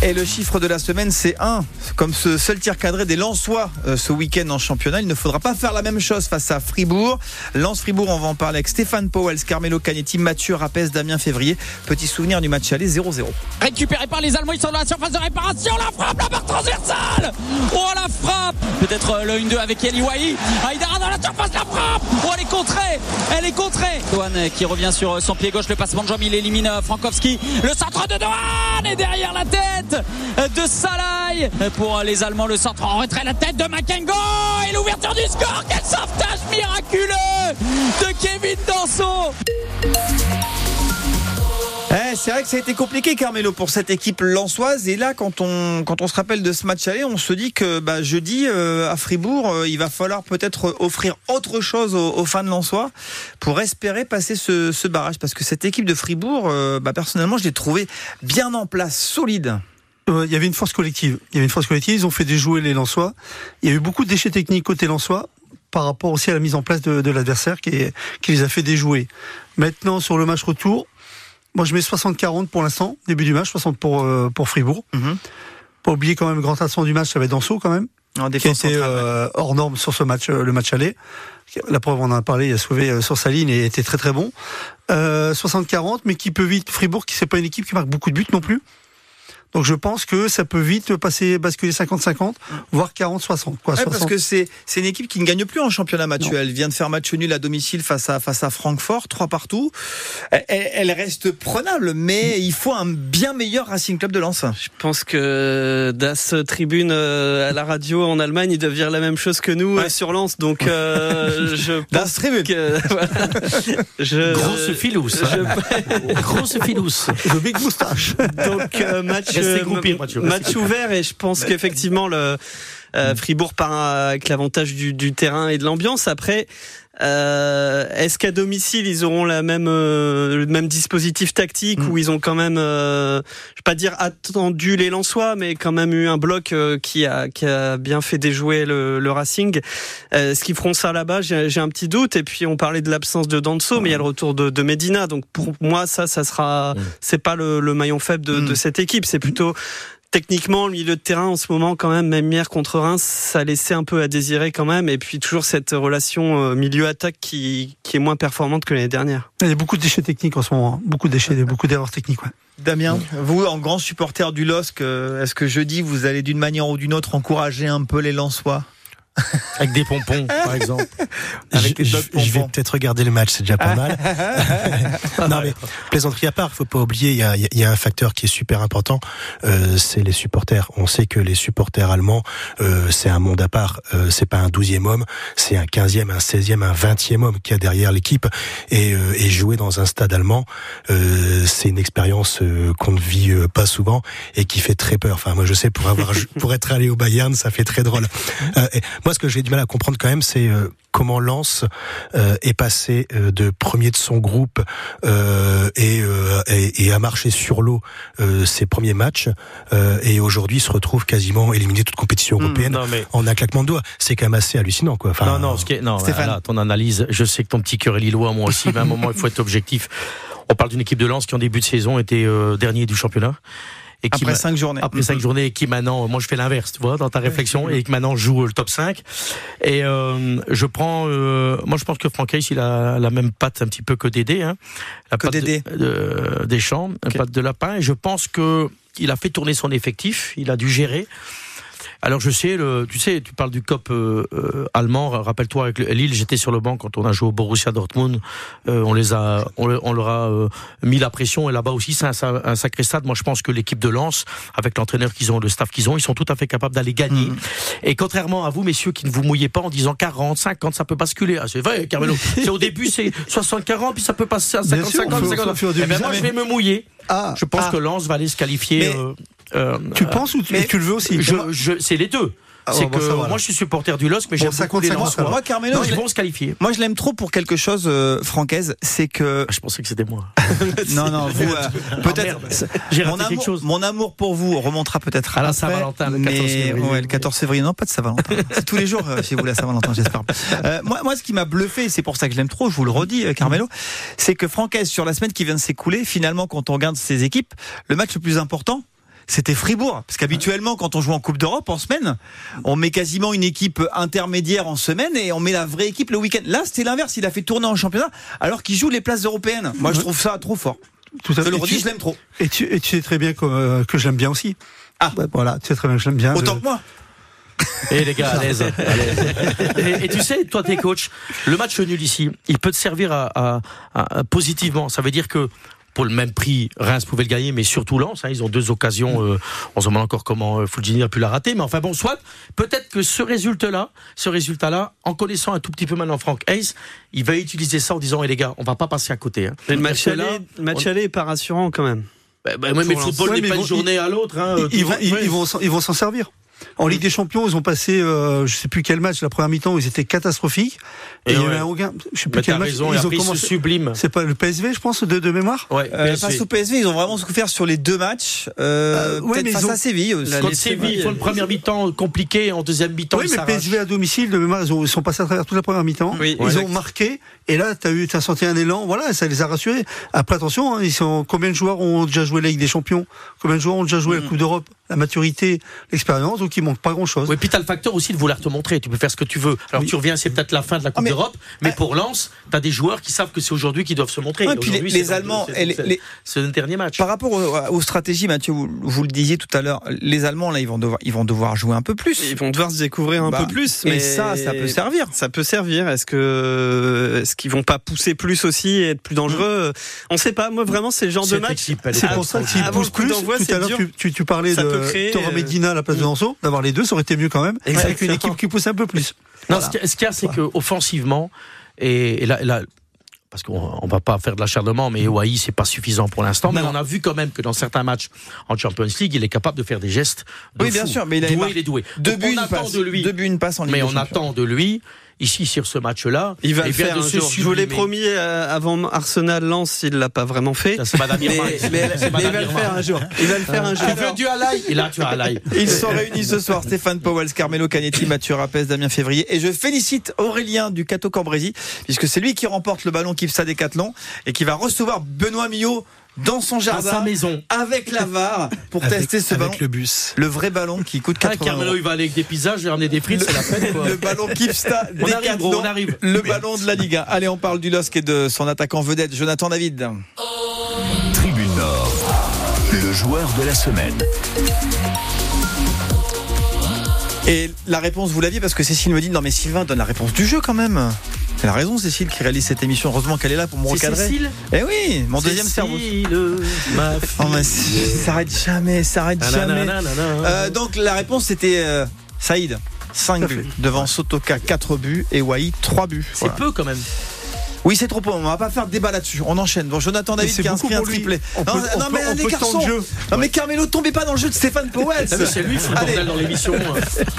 Et le chiffre de la semaine, c'est 1. Comme ce seul tir cadré des Lensois euh, ce week-end en championnat, il ne faudra pas faire la même chose face à Fribourg. Lens Fribourg, on va en parler avec Stéphane Powell, Carmelo Canetti, Mathieu Rapès, Damien Février. Petit souvenir du match aller 0-0. Récupéré par les Allemands, ils sont dans la surface de réparation. La frappe, la barre transversale. Oh la frappe. Peut-être euh, le 1-2 avec Eli Wahi. Aïdara dans la surface, la frappe. Oh elle est contrée. Elle est contrée. Douane qui revient sur son pied gauche. Le passement de jambe, il élimine Frankowski. Le centre de Douane est derrière la tête de Salai pour les Allemands. Le centre en retrait, la tête de Makengo et l'ouverture du score. Quel sauvetage miraculeux de Kevin Danso. C'est vrai que ça a été compliqué, Carmelo, pour cette équipe lançoise. Et là, quand on, quand on se rappelle de ce match aller, on se dit que bah, jeudi, euh, à Fribourg, euh, il va falloir peut-être offrir autre chose aux, aux fans lançois pour espérer passer ce, barrage. Parce que cette équipe de Fribourg, euh, bah, personnellement, je l'ai trouvée bien en place, solide. Il y avait une force collective. Il y avait une force collective. Ils ont fait déjouer les Lensois. Il y a eu beaucoup de déchets techniques côté Lensois par rapport aussi à la mise en place de, l'adversaire qui, qui les a fait déjouer. Maintenant, sur le match retour, moi je mets 60-40 pour l'instant, début du match, 60 pour, euh, pour Fribourg. Pas oublier quand même grand absent du match, ça va être Danso quand même. En qui défense été centrale, euh, hors norme sur ce match, euh, le match aller. La preuve, on en a parlé, il a sauvé euh, sur sa ligne et était très très bon. Euh, 60-40, mais qui peut vite, Fribourg, qui c'est pas une équipe qui marque beaucoup de buts non plus. Donc je pense que ça peut vite passer, basculer 50-50, voire 40-60. Quoi, Ouais, parce 60. que c'est c'est une équipe qui ne gagne plus en championnat, Mathieu. Elle vient de faire match nul à domicile face à face à Francfort, trois partout. Elle, elle reste prenable, mais il faut un bien meilleur Racing Club de Lens. Je pense que Das Tribune euh, à la radio en Allemagne, ils doivent dire la même chose que nous euh, sur Lens. Donc, euh, je pense Tribune. que voilà, je, Grosse filous, hein. Grosse filous. Le big moustache. Donc euh, match Match ouvert et je pense qu'effectivement le euh, Fribourg part avec l'avantage du, du terrain et de l'ambiance. Après, euh, est-ce qu'à domicile ils auront la même euh, le même dispositif tactique où ils ont quand même, euh, je vais pas dire attendu les Lensois, mais quand même eu un bloc euh, qui a qui a bien fait déjouer le, le Racing. Euh, Est-ce qu'ils feront ça là-bas? J'ai j'ai un petit doute. Et puis on parlait de l'absence de Danso, mais il y a le retour de, de Medina. Donc pour moi ça, ça sera, c'est pas le, le maillon faible de, de cette équipe. C'est plutôt Techniquement, le milieu de terrain en ce moment, quand même, même hier contre Reims, ça laissait un peu à désirer quand même. Et puis toujours cette relation euh, milieu-attaque qui, qui est moins performante que l'année dernière. Il y a beaucoup de déchets techniques en ce moment, hein. beaucoup de déchets, beaucoup d'erreurs techniques. Ouais. Damien, vous, en grand supporter du LOSC, euh, est-ce que jeudi, vous allez d'une manière ou d'une autre encourager un peu les Lensois? Avec des pompons, par exemple. Avec je, vais peut-être regarder le match, c'est déjà pas mal. non mais plaisanterie à part, faut pas oublier, il y a, y a un facteur qui est super important, euh, c'est les supporters. On sait que les supporters allemands, euh, c'est un monde à part. Euh, c'est pas un douzième homme, c'est un quinzième, un seizième, un vingtième homme qui a derrière l'équipe. Et, euh, et jouer dans un stade allemand, euh, c'est une expérience euh, qu'on ne vit pas souvent et qui fait très peur. Enfin, moi je sais pour avoir pour être allé au Bayern, ça fait très drôle. Et moi, ce que j'ai du mal à comprendre quand même, c'est euh, comment Lens euh, est passé euh, de premier de son groupe euh, et, euh, et, et a marché sur l'eau euh, ses premiers matchs euh, et aujourd'hui se retrouve quasiment éliminé de toute compétition européenne non, mais- en un claquement de doigts. C'est quand même assez hallucinant, quoi. Enfin, non, non, ce qui est, non, Stéphane. voilà, ton analyse, je sais que ton petit cœur est lillois, moi aussi, mais à un moment, il faut être objectif. On parle d'une équipe de Lens qui, en début de saison, était euh, dernier du championnat. Et qui Après cinq journées. Après cinq journées, et qui maintenant, moi je fais l'inverse, tu vois, dans ta réflexion, et qui maintenant joue euh, le top 5. Et euh, je prends, euh, moi je pense que Franck Hayes, il a la même patte un petit peu que Dédé, hein, la Que patte Dédé. de, de- des champs, la patte de lapin. Et je pense que il a fait tourner son effectif, il a dû gérer. Alors je sais, le, tu sais, tu parles du COP euh, euh, allemand. Rappelle-toi avec le- Lille, j'étais sur le banc quand on a joué au Borussia Dortmund. Euh, on les a, on, le- on leur a euh, mis la pression et là-bas aussi c'est un, sa- un sacré stade. Moi je pense que l'équipe de Lens, avec l'entraîneur qu'ils ont, le staff qu'ils ont, ils sont tout à fait capables d'aller gagner. Et contrairement à vous, messieurs, qui ne vous mouillez pas en disant 40, 50, ça peut basculer. Ah, c'est vrai, Carmelo. c'est au début c'est 60-40 puis ça peut passer à Bien 50, sûr, 50, faut- 50. faut faire du Eh ben, moi je vais me mouiller. Ah, je pense ah. que Lens va aller se qualifier. Mais euh, euh, Tu euh, penses ou tu, tu le veux aussi je, je, c'est les deux. Ah, c'est bon, que ça, voilà. moi je suis supporter du LOSC, mais Bon, j'aime les Lensois. Moi, Carmelo, ils vont se qualifier. moi je l'aime trop pour quelque chose, euh, Francaise, c'est que. Je pensais que c'était moi. Non, non, vous, euh, peut-être. Ah, merde. J'ai mon, raté quelque amour, chose. mon amour pour vous remontera peut-être À la après, Saint-Valentin, le 14 mais- février. Ouais, le 14 février, non, pas de Saint-Valentin. C'est tous les jours euh, chez vous la Saint-Valentin, j'espère. Euh, moi, moi, ce qui m'a bluffé, c'est pour ça que je l'aime trop, je vous le redis, euh, Carmelo, c'est que Francaise, sur la semaine qui vient de s'écouler, finalement, quand on regarde ses équipes, le match le plus important, c'était Fribourg. Parce qu'habituellement, quand on joue en Coupe d'Europe en semaine, on met quasiment une équipe intermédiaire en semaine et on met la vraie équipe le week-end. Là, c'était l'inverse. Il a fait tourner en championnat alors qu'il joue les places européennes. Moi, je trouve ça trop fort. Tout à Je fait. le Et redis, tu- je l'aime trop. Et tu, et tu sais très bien que, euh, que je l'aime bien aussi. Ah. Voilà, tu sais très bien que je l'aime bien. Autant Je- que moi. Et les gars, à l'aise. à l'aise. Et, et tu sais, toi, t'es coach. Le match nul ici, il peut te servir à, à- à- positivement. Ça veut dire que pour le même prix, Reims pouvait le gagner, mais surtout Lens. hein, ils ont deux occasions. Euh, on se demande encore comment euh, Fulgini a pu la rater. Mais enfin bon, soit peut-être que ce résultat-là, ce résultat-là, en connaissant un tout petit peu maintenant Franck Hayes, il va utiliser ça en disant, eh les gars, on va pas passer à côté. Hein. Mais le match aller, le match on- aller est pas rassurant quand même. Bah, bah, ouais, mais le football n'est pas une journée à l'autre. Hein, Ils, ils vont, ils, Ouais. ils vont, s'en- ils vont s'en servir. En Ligue des Champions, ils ont passé, euh, je sais plus quel match, la première mi-temps, où ils étaient catastrophiques. Et, Et il y en ouais. a aucun, je sais plus Mais quel match. raison, ils ont commencé. subliment. C'est pas le PSV, je pense, de, de mémoire. Ouais, Euh, face au PSV, ils ont vraiment souffert sur les deux matchs. Euh, Euh, ouais, mais face ils ont- à Séville aussi. Les Séville, ils font une première mi-temps compliquée, en deuxième mi-temps, Oui, mais. PSV à domicile, de mémoire, ils, ont- ils sont passés à travers toute la première mi-temps. Oui, ils ont marqué. Et là, t'as eu, t'as senti un élan. Voilà, ça les a rassurés. Après, attention, hein, ils sont, combien de joueurs ont déjà joué la Ligue des Champions? Combien de joueurs ont déjà joué la Coupe d'Europe? La maturité, l'expérience, donc il manque pas grand chose. Oui, puis t'as le facteur aussi de vouloir te montrer. Tu peux faire ce que tu veux. Alors tu reviens, c'est peut-être la fin de la Coupe Ah, mais- d'Europe, mais pour Lens, t'as des joueurs qui savent que c'est aujourd'hui qu'ils doivent se montrer. Ouais, Et puis les- Allemands c'est- le dernier match. Par rapport aux, aux stratégies, Mathieu, vous, vous le disiez tout à l'heure, les Allemands, là, ils vont devoir, ils vont devoir jouer un peu plus. Ils vont devoir se découvrir un Bah, peu plus. et Mais ça, ça peut servir. Ça peut servir. Est-ce que est-ce qu'ils vont pas pousser plus aussi et être plus dangereux? On sait pas. Moi, vraiment, c'est le genre de match. C'est pour ça le poussent plus, tout à l'heure, tu, parlais de créer, Torre euh, Medina à la place de Lançon, d'avoir les deux, ça aurait été mieux quand même. Avec une équipe qui pousse un peu plus. Non, ce qu'il y a- ce qu'il y a, c'est que offensivement, et, et là, parce qu'on on va pas faire de l'acharnement, mais Wai c'est pas suffisant pour l'instant. Mais on a vu quand même que dans certains matchs en Champions League, il est capable de faire des gestes. De Oui, bien fou. sûr, mais il a doué, il est doué. Deux buts, une passe. de lui. Deux buts, une passe en Ligue Mais on attend de lui, ici sur ce match-là, Il va eh le faire de un jour. Je vous l'ai promis euh, avant Arsenal Lens, il l'a pas vraiment fait. Ça, c'est Madame Mais, Irma. mais- C'est mais il va le faire un jour. Il va le faire un jour. Tu veux du halaï Et là, tu as halaï. Ils sont réunis ce soir, Stéphane Powell, Carmelo Canetti, Mathieu Rapès, Damien Février. Et je félicite Aurélien du Cato Cambrésis, puisque c'est lui qui remporte le ballon Kipsa Décathlon et qui va recevoir Benoît Millot dans son Dans jardin. sa maison. Avec la VAR pour Avec, tester ce avec ballon. le bus. Le vrai ballon qui coûte Ah, 80 Carmelo, euros. il va aller avec des pizzas, je vais ramener des frites, c'est la peine, quoi. Le ballon Kipsta On arrive, gros, on arrive. le ballon de la Ligue 1. Allez, on parle du LOSC et de son attaquant vedette, Jonathan David. Tribune Nord, le joueur de la semaine. Et la réponse, vous l'aviez parce que Cécile me dit non mais Sylvain donne la réponse du jeu quand même. Elle a raison Cécile qui réalise cette émission. Heureusement qu'elle est là pour me C'est recadrer. Cécile Eh oui, mon deuxième cerveau. Cécile, ma Oh, mais ça s'arrête jamais, ça s'arrête jamais. Euh, donc la réponse c'était euh, Saïd. 5 buts devant Sotoka 4 buts et Wai 3 buts. C'est Voilà. peu quand même. Oui, c'est trop peu. On va pas faire de débat là-dessus. On enchaîne. Bon, Jonathan David c'est qui a beaucoup inscrit un pour lui. triplé. On non, peut- non, on mais les garçons. jeu. Non mais Carmelo, tombez pas dans le jeu de Stéphane Powell. Ah, C'est lui, il dans l'émission.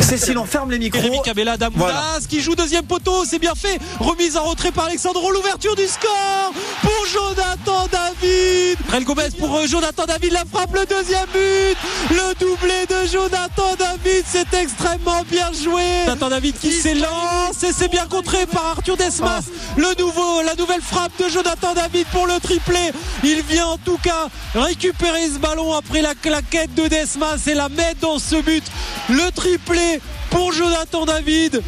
Cécile, on ferme les micros. Jérémy Cabella Damoulas Voilà. qui joue deuxième poteau, c'est bien fait. Remise en retrait par Alexandro, l'ouverture du score pour Jonathan David. Brel Gomez pour euh, Jonathan David, la frappe, le deuxième but. Le doublé de Jonathan David, c'est extrêmement bien joué. Jonathan David qui s'élance et c'est bien contré par Arthur Desmas. Le nouveau, la nouvelle frappe de Jonathan David pour le triplé. Il vient en tout cas récupérer ce ballon après la claquette de Desmas et la mettre dans ce but. Le triplé pour Jonathan David.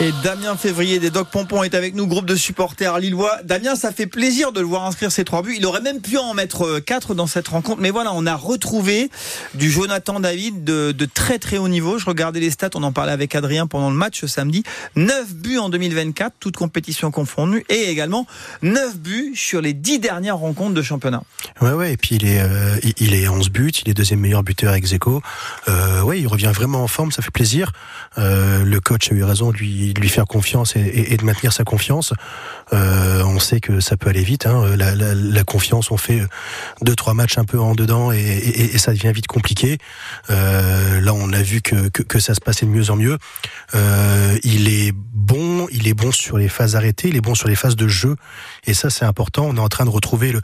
Et Damien Février des Doc Pompon est avec nous, groupe de supporters lillois. Damien, ça fait plaisir de le voir inscrire ses trois buts. Il aurait même pu en mettre euh, quatre dans cette rencontre. Mais voilà, on a retrouvé du Jonathan David de, de très très haut niveau. Je regardais les stats, on en parlait avec Adrien pendant le match samedi. 9 buts en 2024, toutes compétitions confondues. Et également 9 buts sur les 10 dernières rencontres de championnat. Ouais, ouais, et puis il est, euh, il- est 11 buts, il est deuxième meilleur buteur ex aequo. Euh, ouais, il revient vraiment en forme, ça fait plaisir. Euh, le coach a eu raison lui de lui faire confiance et, et- et de maintenir sa confiance. Euh, on sait que ça peut aller vite. Hein. La, la- la confiance, on fait deux trois matchs un peu en dedans et, et- ça devient vite compliqué. Euh, là, on a vu que, que, que ça se passait de mieux en mieux. Euh, il est bon, il est bon sur les phases arrêtées, il est bon sur les phases de jeu, et ça c'est important. On est en train de retrouver le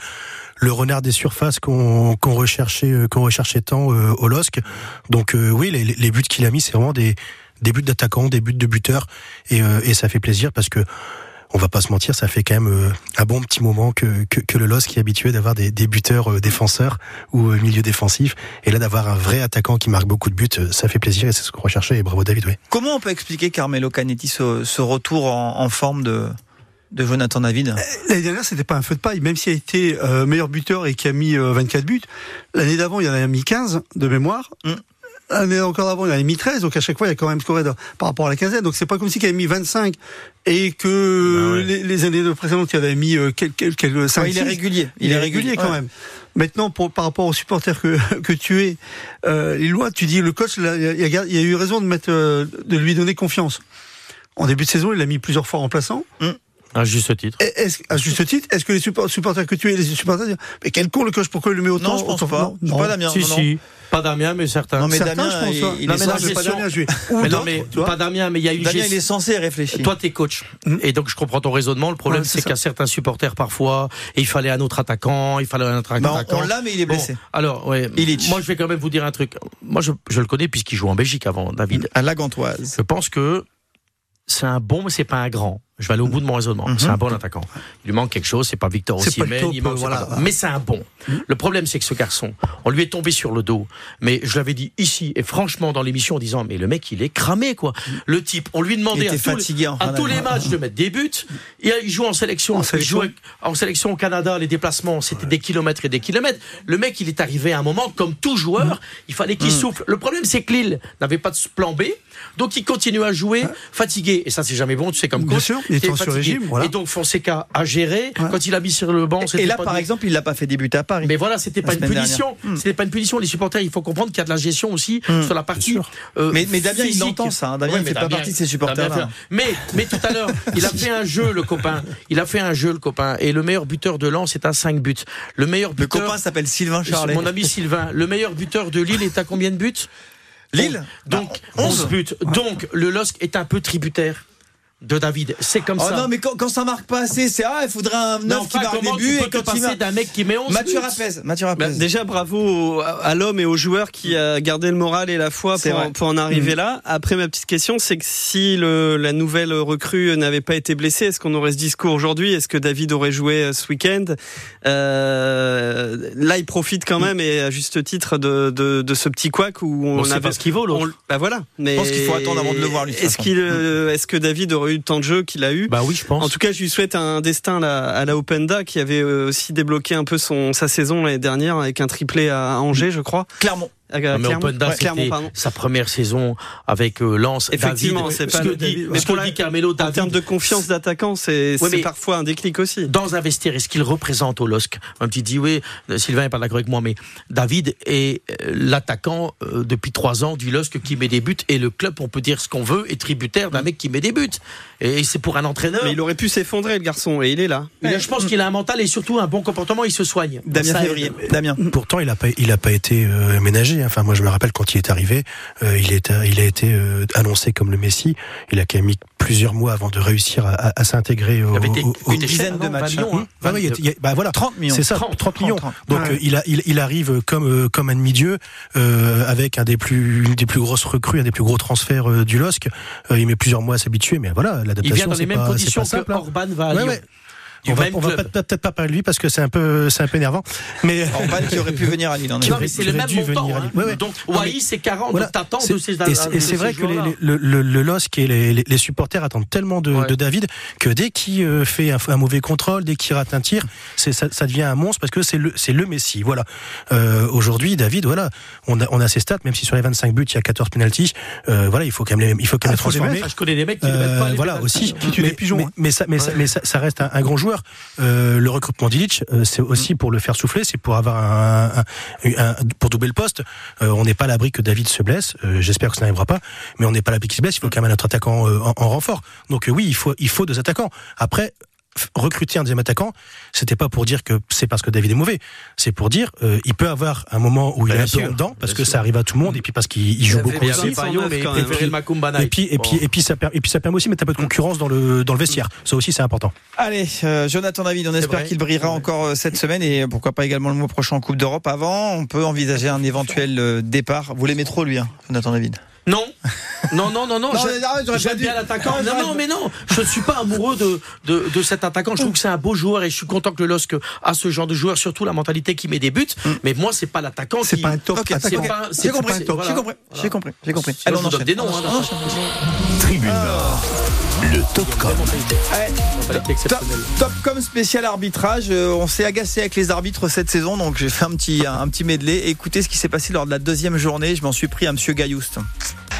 le renard des surfaces qu'on qu'on recherchait euh, qu'on recherchait tant euh, au LOSC. Donc euh, oui, les, les buts qu'il a mis, c'est vraiment des des buts d'attaquants, des buts de buteurs, et, euh, et ça fait plaisir parce que on va pas se mentir, ça fait quand même euh, un bon petit moment que, que, que le LOSC est habitué d'avoir des, des buteurs euh, défenseurs ou euh, milieu défensif, et là d'avoir un vrai attaquant qui marque beaucoup de buts, ça fait plaisir et c'est ce qu'on recherchait. Et bravo David, oui. Comment on peut expliquer Carmelo Canetti ce, ce retour en, en forme de, de Jonathan David? L'année dernière, c'était pas un feu de paille, même s'il a été euh, meilleur buteur et qui a mis euh, 24 buts. L'année d'avant, il en a mis 15 de mémoire. L'année encore d'avant, il en a mis 13, donc à chaque fois, il a quand même scoré par rapport à la quinzaine. Donc c'est pas comme si il avait mis 25 et que les, les années précédentes, il avait mis quelques, quelques 5 Ouais, il est régulier. Il, est régulier quand ouais. même. Maintenant, pour, par rapport aux supporters que, que tu es, euh, les lois, tu dis le coach, là, il, a, il a- eu raison de mettre, euh, de lui donner confiance. En début de saison, il l'a mis plusieurs fois remplaçant. À juste titre. Et Est-ce, à juste titre, est-ce que les support- supporters que tu es, les supporters mais quel con le coach, pourquoi il le met autant Non, je pense autant- pas. C'est pas Damien. Si, non, non. si. Pas Damien, mais certains. Non, mais Certains, Damien, je pense, il, il Non, est mais pas gestion- Damien, je vais- Ou Mais non, mais tu vois. pas Damien, mais il y a une Damien, il est censé réfléchir. Toi, t'es coach. Et donc, je comprends ton raisonnement. Le problème, Ouais, c'est c'est qu'à certains supporters, parfois, il fallait un autre attaquant, il fallait un autre Bah, on- attaquant. on l'a, mais il est Bon, blessé. alors, ouais. Illich. Moi, je vais quand même vous dire un truc. Moi, je, je le connais puisqu'il joue en Belgique avant, David. À la Gantoise. Je pense que c'est un bon, mais c'est pas un grand. Je vais aller au bout de mon raisonnement. Mhm. C'est un bon attaquant. Il lui manque quelque chose, c'est pas Victor Osimhen, top, il manque- euh, c'est voilà. pas- mais c'est un bon. Le problème, c'est que ce garçon, on lui est tombé sur le dos. Mais je l'avais dit ici, et franchement, dans l'émission, en disant, mais le mec, il est cramé, quoi. Le type, on lui demandait Il à, tous, à les matchs de mettre des buts. Et il joue en sélection. En Il sélection. joue avec- en sélection au Canada, les déplacements, c'était des kilomètres et des kilomètres. Le mec, il est arrivé à un moment, comme tout joueur, il fallait qu'il souffle. Le problème, c'est que Lille n'avait pas de plan B. Donc il continue à jouer fatigué et ça c'est jamais bon tu sais comme coach sûr, il voilà. et donc Fonseca a géré quand il a mis sur le banc Et là, pas par du- exemple, il l'a pas fait débuter à Paris. mais voilà, c'était pas une punition. Hmm. C'était pas une punition. Les supporters, il faut comprendre qu'il y a de la gestion aussi sur la partie. euh, Mais- mais Damien, il entend ça, hein. Damien, Ouais, il fait pas partie de ces supporters-là. Damien fait- Mais, mais tout à l'heure, il a fait un jeu, le copain. Il a fait un jeu, le copain. Et le meilleur buteur de Lens est à 5 buts. Le meilleur Le buteur. copain s'appelle Sylvain c'est Charlet. Mon ami Sylvain. Le meilleur buteur de Lille est à combien de buts? Lille? Donc, Bah, 11 11. buts. Donc, le LOSC est un peu tributaire de David. C'est comme Oh ça. non, mais quand, quand ça marque pas assez, c'est ah, il faudrait un Mais neuf enfin, qui marque des buts et quand il passer marque. d'un mec qui met 11 Mathieu Rapez, Mathieu Rapez. Bah, déjà, bravo au- à l'homme et au joueur qui a gardé le moral et la foi pour, vrai. pour en arriver Mhm. là. Après, ma petite question, c'est que si le, la nouvelle recrue n'avait pas été blessée, est-ce qu'on aurait ce discours aujourd'hui? Est-ce que David aurait joué euh, ce week-end? Euh, Là, il profite quand même et à juste titre de, de, de ce petit couac où on Bon, c'est avait pas ce qu'il vaut, l'autre. on- Bah voilà. Mais pense qu'il faut attendre avant de le voir, Est-ce qu'il, euh, est-ce que David aurait eu le temps de jeu qu'il a eu Bah oui, je pense. en tout cas, je lui souhaite un destin à la, à la Openda qui avait euh, aussi débloqué un peu son sa saison l'année dernière avec un triplé à Angers, je crois. Clermont. À, à Non, mais Clermont. Openda, Ouais, Clermont, c'était pardon. sa première saison avec euh, Lens. Effectivement, c'est ce pas que le dit, David- ce mais que dit Carmelo En David. termes de confiance d'attaquant, c'est Ouais, c'est mais- parfois un déclic aussi. Dans un vestiaire, est-ce qu'il représente au LOSC Un petit dit, oui, euh, Sylvain n'est pas d'accord avec moi, mais David est euh, l'attaquant euh, depuis trois ans du LOSC qui met des buts et le club, on peut dire ce qu'on veut, est tributaire d'un mec qui met des buts. Et c'est pour un entraîneur. Mais il aurait pu s'effondrer, le garçon, et il est là. A- je pense qu'il a un mental et surtout un bon comportement, il se soigne. Damien. Février. Damien. Pourtant, il a pas, il a pas été euh, ménagé. Enfin, moi, je me rappelle quand il est arrivé, euh, il, est, il a été euh, annoncé comme le Messi. Il a quand même mis plusieurs mois avant de réussir à, à- à s'intégrer au, Il avait été au- au- une dizaine de cher, matchs, 20 millions, hein. Oui, il bah voilà, 30 millions. C'est ça, 30, 30, millions. 30. Donc Ouais. euh, il, a, il, il arrive comme euh, comme un demi-dieu euh, avec un des plus une des plus grosses recrues, un des plus gros transferts euh, du LOSC. Euh, il met plusieurs mois à s'habituer, mais voilà, l'adaptation. Il vient dans les mêmes pas- conditions pas que simple, hein. Orban va à Ouais, Lyon. ouais. Du On va, on peut-être pas parler de lui parce que c'est un peu c'est un peu énervant. Mais Orban qui aurait pu venir à Lille, en Non, mais c'est le même montant. hein. Ouais, ouais. Donc, Wai, c'est 40. Voilà. Donc, t'attends de ces et, c'est vrai que les, joueurs-là. les- le, le, le LOSC et les, les, les supporters attendent tellement de, Ouais. de David que dès qu'il euh, fait un, un mauvais contrôle, dès qu'il rate un tir, c'est ça, ça devient un monstre parce que c'est le c'est le Messi. Voilà. Euh, Aujourd'hui, David, voilà, on a on a ses stats, même si sur les 25 buts il y a 14 penalties. Euh, voilà, il faut quand même les, il faut quand même Ah, transformer. je connais des mecs qui ne mettent pas voilà aussi. Mais, des pigeons, mais, hein. mais ça, mais, reste un grand joueur. Euh, le recrutement d'Illich, euh, c'est aussi pour le faire souffler, c'est pour avoir un, pour doubler le poste. Euh, on n'est pas à l'abri que David se blesse. J'espère que ça n'arrivera pas, mais on n'est pas à l'abri qu'il se blesse. Il faut quand même un autre attaquant en, en renfort. Donc oui, il faut il faut deux attaquants. Après. Recruter un deuxième attaquant, c'était pas pour dire que c'est parce que David est mauvais. C'est pour dire, euh, il peut avoir un moment où il est un peu dedans, parce que sûr. ça arrive à tout le monde, et puis parce qu'il il joue beaucoup aussi. Et puis, et puis, et puis, ça, et puis ça permet aussi de mettre un peu de concurrence dans le, dans le vestiaire. Ça aussi, c'est important. Allez, euh, Jonathan David, on espère qu'il brillera encore euh, cette semaine et pourquoi pas également le mois prochain en Coupe d'Europe. Avant, on peut envisager un éventuel euh, départ. Vous l'aimez trop lui, hein, Jonathan David? Non, non, non, non, non. Non, j'aime- bien l'attaquant. Non, Non, mais non. Je ne suis pas amoureux de, de, de cet attaquant. Je trouve que c'est un beau joueur et je suis content que le LOSC a ce genre de joueur, surtout la mentalité qui met des buts. Mais moi, c'est pas l'attaquant C'est qui. pas un top Ok, attaquant. c'est pas- J'ai c'est compris, j'ai voilà. compris, j'ai compris, j'ai compris. Sinon, Allez, on enchaîne. des noms, hein, On enchaîne. Tribune Nord, le Topcom. Allez, Mentalité exceptionnelle. Top comme spécial arbitrage. Euh, on s'est agacé avec les arbitres cette saison, donc j'ai fait un petit, un, petit medley. Écoutez ce qui s'est passé lors de la deuxième journée. Je m'en suis pris à Monsieur Gaillouste.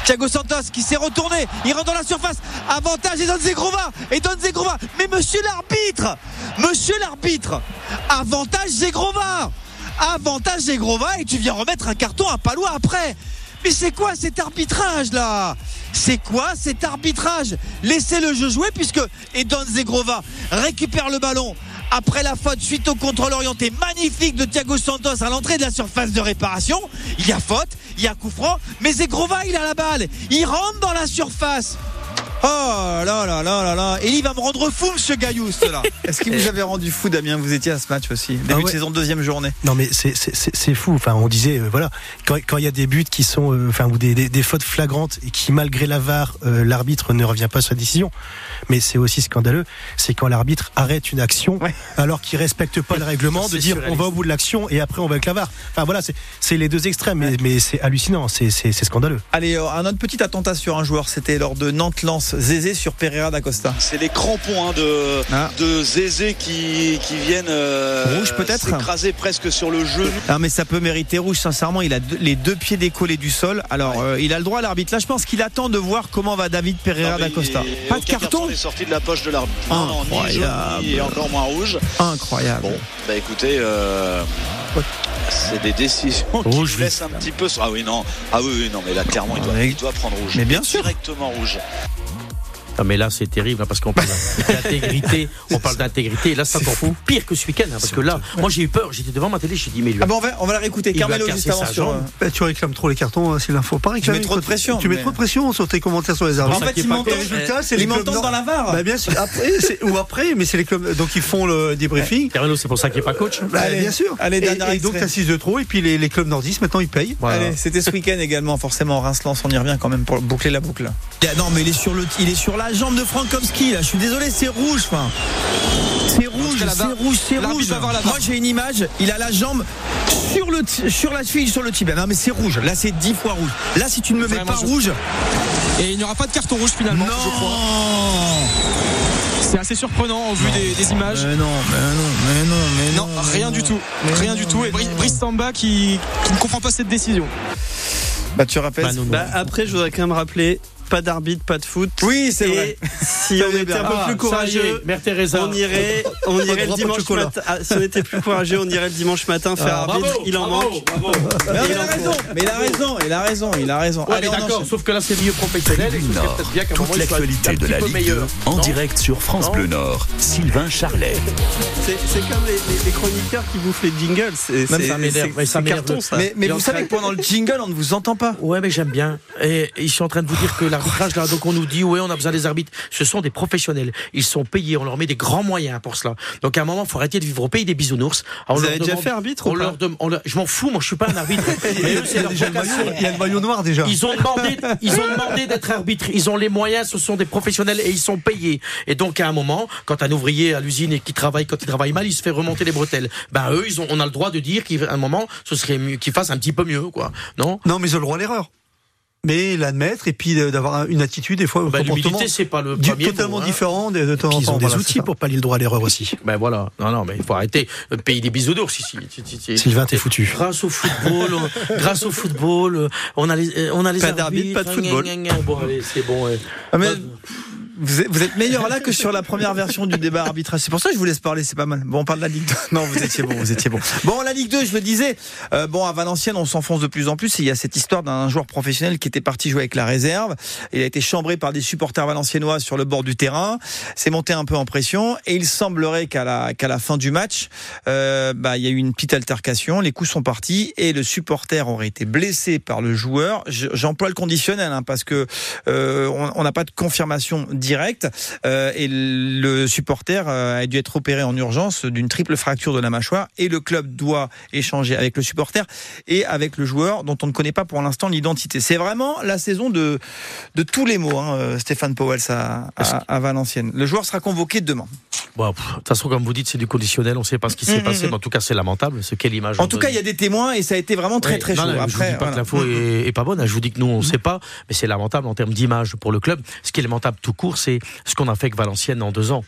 Thiago Santos qui s'est retourné, il rentre dans la surface, avantage et Zegrova, et Zegrova, mais monsieur l'arbitre, monsieur l'arbitre, avantage Zegrova, avantage Zegrova et tu viens remettre un carton à Palois après. Mais c'est quoi cet arbitrage là? C'est quoi cet arbitrage? Laissez le jeu jouer puisque Edon Zegrova récupère le ballon après la faute suite au contrôle orienté magnifique de Thiago Santos à l'entrée de la surface de réparation. Il y a faute, il y a coup franc, mais Zegrova il a la balle, il rentre dans la surface. Oh là là là là là Et il va me rendre fou ce Gaillous là Est-ce qu'il vous avez rendu fou, Damien Vous étiez à ce match aussi? Début Ah de saison, deuxième journée. Non, mais c'est- c'est c'est- c'est fou. Enfin, on disait, euh, voilà, quand quand il y a des buts qui sont, euh, enfin, ou des, des, des fautes flagrantes et qui, malgré la VAR, euh, l'arbitre ne revient pas sur la décision. Mais c'est aussi scandaleux, c'est quand l'arbitre arrête une action alors qu'il respecte pas le règlement, de dire on va au bout de l'action et après on va avec la VAR. Enfin voilà, c'est c'est les deux extrêmes, mais, mais c'est hallucinant, c'est c'est- c'est scandaleux. Allez, euh, un autre petit attentat sur un joueur, c'était lors de Nantes-Lens, Zézé sur Pereira d'Acosta. C'est les crampons hein, de, Ah. de Zézé qui, qui viennent euh, Rouge, peut-être s'écraser presque sur le genou. Non mais ça peut mériter rouge sincèrement il a deux- les deux pieds décollés du sol alors euh, il a le droit l'arbitre là je pense qu'il attend de voir comment va David Pereira d'Acosta il- pas de carton est sorti de la poche de l'arbitre. Non, non, ni jaune, Incroyable. ni- encore moins rouge. incroyable Bon, bah écoutez, euh, c'est des décisions qui Rouge, nous laissent un petit peu. Ah oui, non, ah oui, oui, non, mais là clairement il doit, Mais- il doit prendre rouge. mais bien sûr. Directement rouge. Ah, mais là, c'est terrible hein, parce qu'on parle d'intégrité. on parle d'intégrité. Et là, c'est encore pire que ce week-end. hein, parce que là, moi, j'ai eu peur. J'étais devant ma télé. J'ai dit, mais lui. ah bon on va, on va la réécouter Carmelo juste avant sur euh, Bah, tu réclames trop les cartons, hein, c'est l'info. Pas réclamer, mets trop de pression, Tu mets trop de pression sur tes commentaires sur les en arbitres. fait ils m'entendent dans la VAR Bah, bien sûr. Après, ou après, mais c'est les clubs. Donc ils font le débriefing. Carmelo, c'est pour ça qu'il n'est pas coach. Bah, Allez, bien sûr. allez, et, donc t'as 6 de trop et puis les, les clubs nordistes maintenant ils payent. Allez, c'était ce week-end également, forcément, Reims-Lens, on y revient quand même pour boucler la boucle. Non, mais il est sur le, il est sur la jambe de Frankowski. Là, je suis désolé, c'est rouge. Enfin, c'est rouge, c'est rouge, c'est rouge. Moi, j'ai une image. Il a la jambe sur le, sur la cheville, sur le tibia. Non, mais c'est rouge. Là, c'est dix fois rouge. Là, si tu ne me mets pas je- rouge, Et il n'y aura pas de carton rouge finalement, je crois. non. C'est assez surprenant au vu des, des images. Mais non, mais non, mais non, mais Non, non. rien du tout. Rien non, du tout. Et. Brice Samba qui, qui ne comprend pas cette décision. Bah tu rappelles Bah. Bah, après, je voudrais quand même rappeler pas d'arbitre, pas de foot. Oui, c'est vrai. Si on était un peu plus courageux, Mère Teresa. on irait, on irait le dimanche matin. ah, si on était plus courageux, on irait le dimanche matin faire Ah, arbitre. bravo, Il en bravo, manque. bravo. Mais il a raison, mais il a raison, il a raison, il a raison. D'accord, sauf que là, c'est mieux professionnel. toute l'actualité de la Ligue 2 meilleur. en direct sur France Bleu Nord. Sylvain Charlet. C'est comme les, chroniqueurs qui bouffent les jingles. C'est carton, ça. Mais, vous savez que pendant le jingle, on ne vous entend pas. Ouais, mais j'aime bien. Et ils sont en train de vous dire que l'arbitrage, donc on nous dit, ouais, on a besoin des arbitres. Ce sont des professionnels. Ils sont payés. On leur met des grands moyens pour cela. Donc à un moment, il faut arrêter de vivre au pays des bisounours. Alors, on Vous leur avez déjà demande- fait arbitre on ou pas leur dem- on leur- Je m'en fous, moi, je suis pas un arbitre. Mais eux, c'est leur Déjà, le vocation. maillot- il y a le maillot noir déjà. Ils ont demandé, ils ont demandé d'être arbitres. Ils ont les moyens, ce sont des professionnels et ils sont payés. Et donc, à un moment, quand un ouvrier à l'usine et qui travaille, quand il travaille mal, il se fait remonter les bretelles. Ben, eux, ils ont, on a le droit de dire qu'à un moment, ce serait mieux qu'ils fassent un petit peu mieux, quoi. Non? Non, mais ils ont le droit à l'erreur. Mais l'admettre et puis d'avoir une attitude des fois, un Ben, comportement l'humilité, c'est pas le premier totalement mot, hein. différent de, de temps en Puis ils ont des Voilà, outils pour pallier le droit à l'erreur aussi. Ben voilà, non, non, mais il faut arrêter. Le pays des bisounours ici. Sylvain, t'es foutu. Grâce au football, on- grâce au football, on a les, euh, on a les Pas arbitres, d'arbitre, pas de football. gna, gna. Bon, allez, c'est bon. ouais. Ah, mais- Vous êtes, vous êtes meilleur là que sur la première version du débat arbitrage. C'est pour ça que je vous laisse parler, c'est pas mal. Bon, on parle de la Ligue 2. Non, vous étiez bon, vous étiez bon. Bon, la Ligue 2, je le disais. euh, bon, à Valenciennes, on s'enfonce de plus en plus. Et il y a cette histoire d'un joueur professionnel qui était parti jouer avec la réserve. Il a été chambré par des supporters valenciennois sur le bord du terrain. C'est monté un peu en pression. Et il semblerait qu'à la, qu'à la fin du match, euh, bah, il y a eu une petite altercation. Les coups sont partis et le supporter aurait été blessé par le joueur. Je- J'emploie le conditionnel hein, parce que euh, on n'a pas de confirmation directe euh, et le supporter euh, a dû être opéré en urgence d'une triple fracture de la mâchoire et le club doit échanger avec le supporter et avec le joueur dont on ne connaît pas pour l'instant l'identité. C'est vraiment la saison de de tous les mots, hein, euh, Stéphane Powell à, à, à Valenciennes. Le joueur sera convoqué demain. Bon, de toute façon, comme vous dites, c'est du conditionnel. On ne sait pas ce qui s'est Mm, passé, mm, mais en tout cas, c'est lamentable. C'est quelle image En tout donne. cas, il y a des témoins et ça a été vraiment très Ouais, très non, chaud. non, je vous Après, dis pas que l'info est, est pas bonne. hein. Je vous dis que nous, on ne sait pas, mais c'est lamentable en termes d'image pour le club. Ce qui est lamentable tout court, c'est ce qu'on a fait avec Valenciennes en deux ans.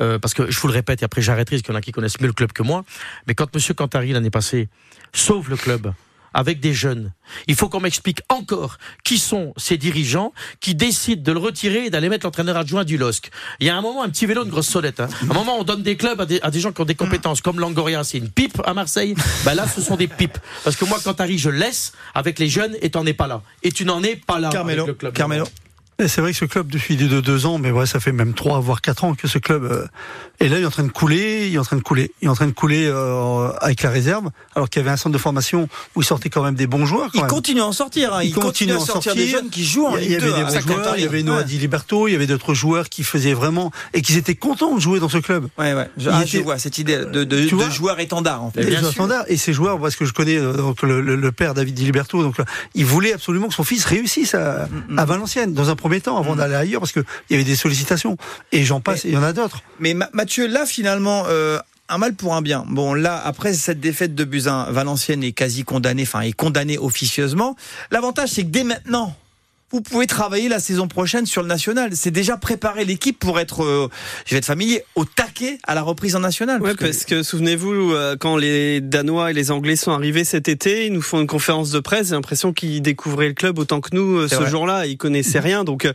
Euh, parce que je vous le répète, et après j'arrêterai, parce qu'il y en a qui connaissent mieux le club que moi. Mais quand Monsieur Cantari l'année passée sauve le club avec des jeunes, il faut qu'on m'explique encore qui sont ces dirigeants qui décident de le retirer et d'aller mettre l'entraîneur adjoint du LOSC. Il y a un moment, un petit vélo, une grosse solette. hein. À un moment, on donne des clubs à des, à des gens qui ont des compétences, comme Langoria, c'est une pipe à Marseille. Ben là, ce sont des pipes. Parce que moi, Cantari, je laisse avec les jeunes et t'en es pas là. Et tu n'en es pas là. Carmelo, avec le club. Carmelo. Et C'est vrai que ce club, depuis de deux ans, mais ouais, ça fait même trois, voire quatre ans que ce club euh, est là, il est en train de couler, il est en train de couler, il est en train de couler euh, avec la réserve, alors qu'il y avait un centre de formation où il sortait quand même des bons joueurs. Quand Il même. continue à en sortir. hein. Il, continue, à sortir des jeunes qui jouent en Il y Ligue avait 2. des hein. bons joueurs, il y avait Noah. Di Liberto, il y avait d'autres joueurs qui faisaient vraiment et qui étaient contents de jouer dans ce club. Ouais, ouais. Je, Il ah, était- je vois cette idée de, de, de vois joueur étendard en fait. Les joueurs standards et ces joueurs parce que je connais euh, donc le, le- le père David Di Liberto donc là, il voulait absolument que son fils réussisse à, Mm, à Valenciennes dans un premier temps avant d'aller ailleurs parce que il y avait des sollicitations et j'en passe et il y en a d'autres. Mais Ma- Là finalement, euh, un mal pour un bien. Bon, là, après cette défaite de Buzyn, Valenciennes est quasi condamnée, enfin est condamnée officieusement. L'avantage, c'est que dès maintenant, vous pouvez travailler la saison prochaine sur le national. C'est déjà préparer l'équipe pour être, euh, je vais être familier, au taquet à la reprise en national. Ouais, parce que souvenez-vous, euh, quand les Danois et les Anglais sont arrivés cet été, ils nous font une conférence de presse. J'ai l'impression qu'ils découvraient le club autant que nous euh, ce jour-là. Ils connaissaient rien. Donc,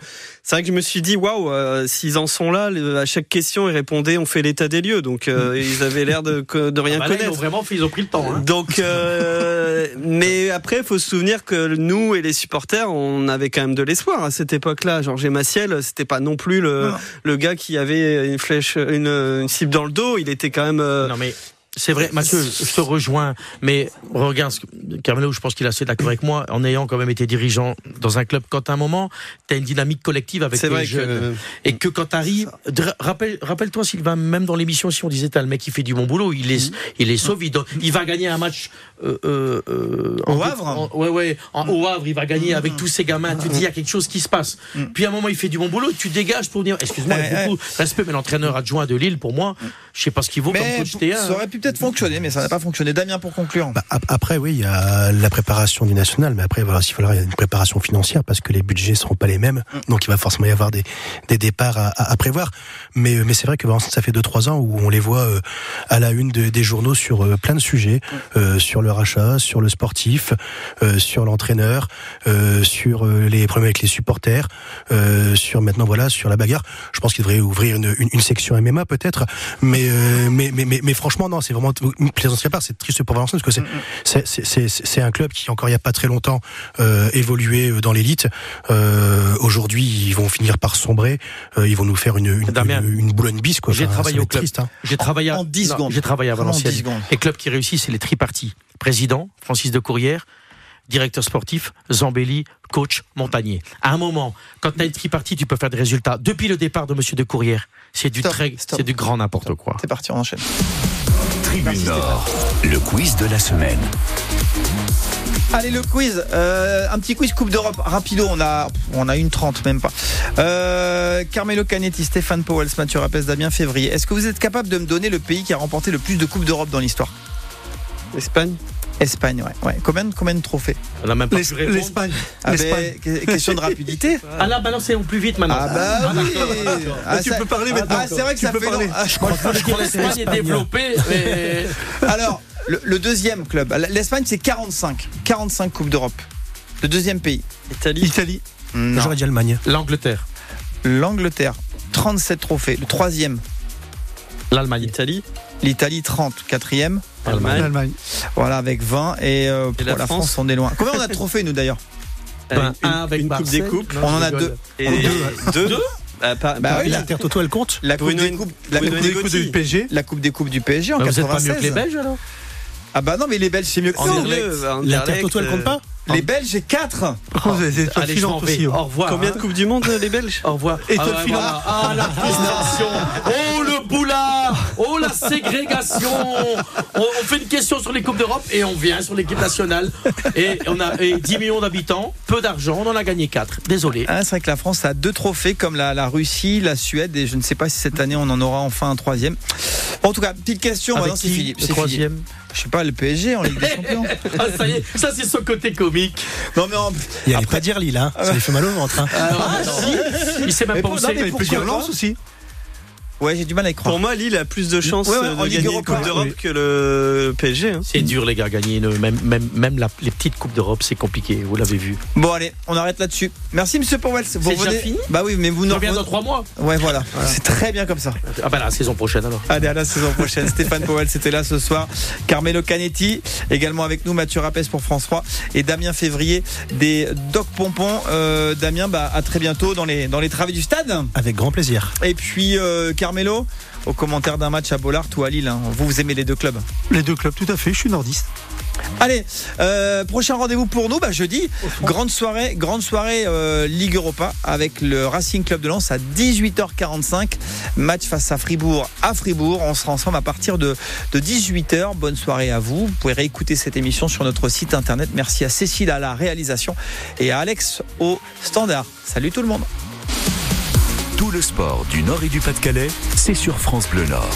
c'est vrai que je me suis dit, waouh, s'ils en sont là, à chaque question, ils répondaient, on fait l'état des lieux. Donc, euh, ils avaient l'air de, de rien Ah bah là, ils ont connaître. vraiment fait, ils ont pris le temps. hein. Donc, euh, mais après, il faut se souvenir que nous et les supporters, on avait quand même de l'espoir à cette époque-là. Georges Maciel, c'était pas non plus le, Non. le gars qui avait une flèche, une, une cible dans le dos. Il était quand même. euh, Non mais c'est vrai, Mathieu, je te rejoins, mais regarde, ce que- Carmelo, je pense qu'il est assez d'accord avec moi, en ayant quand même été dirigeant dans un club, quand à un moment, tu as une dynamique collective avec les vrai jeunes. que- Et que quand tu arrives, rappelle, rappelle-toi, Sylvain, même dans l'émission, si on disait, t'as le mec qui fait du bon boulot, il est, il est sauve, il, donne- il va gagner un match euh, euh, euh, Au en- Havre en- Ouais, ouais, en, au Havre, il va gagner avec tous ces gamins, tu te dis, il y a quelque chose qui se passe. Puis à un moment, il fait du bon boulot, tu dégages pour dire, excuse-moi, beaucoup de respect, mais l'entraîneur adjoint de Lille, pour moi, je sais pas ce qu'il vaut comme Mais coach T1. Peut-être fonctionner, mais ça n'a pas fonctionné. Damien, pour conclure. Bah, ap- après, oui, il y a la préparation du national, mais après, voilà, s'il faudra, il y a une préparation financière parce que les budgets seront pas les mêmes. Donc, il va forcément y avoir des, des départs à, à- à prévoir. Mais, mais c'est vrai que ça fait deux, trois ans où on les voit euh, à la une de- des journaux sur euh, plein de sujets, euh, sur le rachat, sur le sportif, sur l'entraîneur, sur les problèmes avec les supporters, sur maintenant, voilà, sur la bagarre. Je pense qu'il devrait ouvrir une, une, une section MMA peut-être. Mais, mais, mais, mais, mais franchement, non, c'est vraiment une plaisanterie à part. C'est triste pour Valenciennes parce que c'est, un club qui, encore il n'y a pas très longtemps, euh, évoluait dans l'élite. Euh, aujourd'hui, ils vont finir par sombrer. Euh, ils vont nous faire une, une, Damien, une, une boulogne bis, quoi. J'ai Enfin, travaillé au club. triste, hein. J'ai travaillé à, en 10 non, secondes. J'ai travaillé à en Valenciennes. 10 secondes. Les clubs qui réussissent, c'est les tripartis. Président, Francis de Courrières, directeur sportif, Zambelli, coach, Montagnier. À un moment, quand tu as une tripartie, tu peux faire des résultats. Depuis le départ de Monsieur de Courrières, c'est du très, du grand n'importe quoi. C'est parti, on enchaîne. Tribune Nord, le quiz de la semaine. Allez, le quiz. Euh, un petit quiz Coupe d'Europe rapido. On a, on a une trente, même pas. Euh, Carmelo Canetti, Stéphane Powell, Mathieu Rapes, Damien Février. Est-ce que vous êtes capable de me donner le pays qui a remporté le plus de Coupes d'Europe dans l'histoire? Espagne. Espagne, ouais. ouais. Combien, de- combien de trophées On n'a même pas. L'Espagne. Ah ben, Question de rapidité. Ah là, balancez au plus vite maintenant. Ah bah oui. d'accord. Ah, tu ça- peux parler ah, maintenant. Ah, c'est vrai que Tu ça peux fait parler. Ah, je crois que l'Espagne est développée, mais Alors, le, le deuxième club. L'Espagne, c'est 45. 45 Coupes d'Europe. Le deuxième pays. Italie. Italie. Non. J'aurais dit Allemagne. l'Angleterre. L'Angleterre. 37 trophées. Le troisième, L'Allemagne. Italie. l'Italie 30. Quatrième, Allemagne. L'Allemagne. voilà avec 20 et, euh, pour la la, France. France on est loin. Combien on a de trophées nous d'ailleurs Ben, une, un avec une coupe des coupes. On en a deux. Et deux. Bah, pas- Bah pas- oui, la, L'Intertoto, elle compte la coupe Bruno des coupes, la Bruno coupe des Negotti. coupes Coup du PSG. la coupe des coupes du PSG en Ben, vous êtes pas 96. mieux que les Belges alors Ah bah non mais les Belges c'est mieux que En ça. En L'Intertoto, elle compte pas Les Belges j'ai 4 Oh, Allez, je aussi. Au revoir. Combien de hein. Coupes du Monde, les Belges Au revoir. Et toi, ouais, voilà. Ah, la frustration. Oh, le ségrégation. On, on fait une question sur les Coupes d'Europe et on vient sur l'équipe nationale. Et on a et 10 millions d'habitants, peu d'argent, on en a gagné 4. Désolé. Ah, c'est vrai que la France a deux trophées comme la, la Russie, la Suède et je ne sais pas si cette année on en aura enfin un troisième. En tout cas, petite question, Avec qui, Philippe. le c'est troisième Philippe. Je sais pas, le PSG en Ligue des Champions. Ah, ça y est, ça c'est son côté comique. non mais en- Il allait pas dire Lille, hein. ça lui fait mal au ventre. Hein. Ah, si. Il sait même Mais pas où c'est. Il peut dire Lens aussi. Ouais, j'ai du mal à y croire. Pour moi, Lille a plus de chances Ouais, ouais, euh, de Ligue gagner Europa, une Coupe d'Europe oui. que le PSG. hein. C'est dur les gars, gagner une- même, même, même la- les petites coupes d'Europe, c'est compliqué. Vous l'avez vu. Bon allez, on arrête là-dessus. Merci Monsieur Powell. Vous C'est déjà revenez- fini Bah oui, mais vous nous revient dans revenez- trois mois. Ouais voilà, c'est très bien comme ça. Ah bah la saison prochaine alors. Allez, à la saison prochaine. Stéphane Powell, c'était là ce soir. Carmelo Canetti, également avec nous, Mathieu Rapès pour France 3 et Damien Février des Doc Pompons. Euh, Damien, bah, à très bientôt dans les, dans les travaux du stade. Avec grand plaisir. Et puis, euh, Carmelo, au commentaire d'un match à Bollard ou à Lille. hein. Vous, vous aimez les deux clubs. Les deux clubs, tout à fait. Je suis nordiste. Allez, euh, prochain rendez-vous pour nous, bah, jeudi. Grande soirée, grande soirée euh, Ligue Europa avec le Racing Club de Lens à 18h45. Match face à Fribourg à Fribourg. On sera ensemble à partir de, de 18h. Bonne soirée à vous. Vous pouvez réécouter cette émission sur notre site internet. Merci à Cécile à la réalisation et à Alex au standard. Salut tout le monde. Tout le sport du Nord et du Pas-de-Calais, c'est sur France Bleu Nord.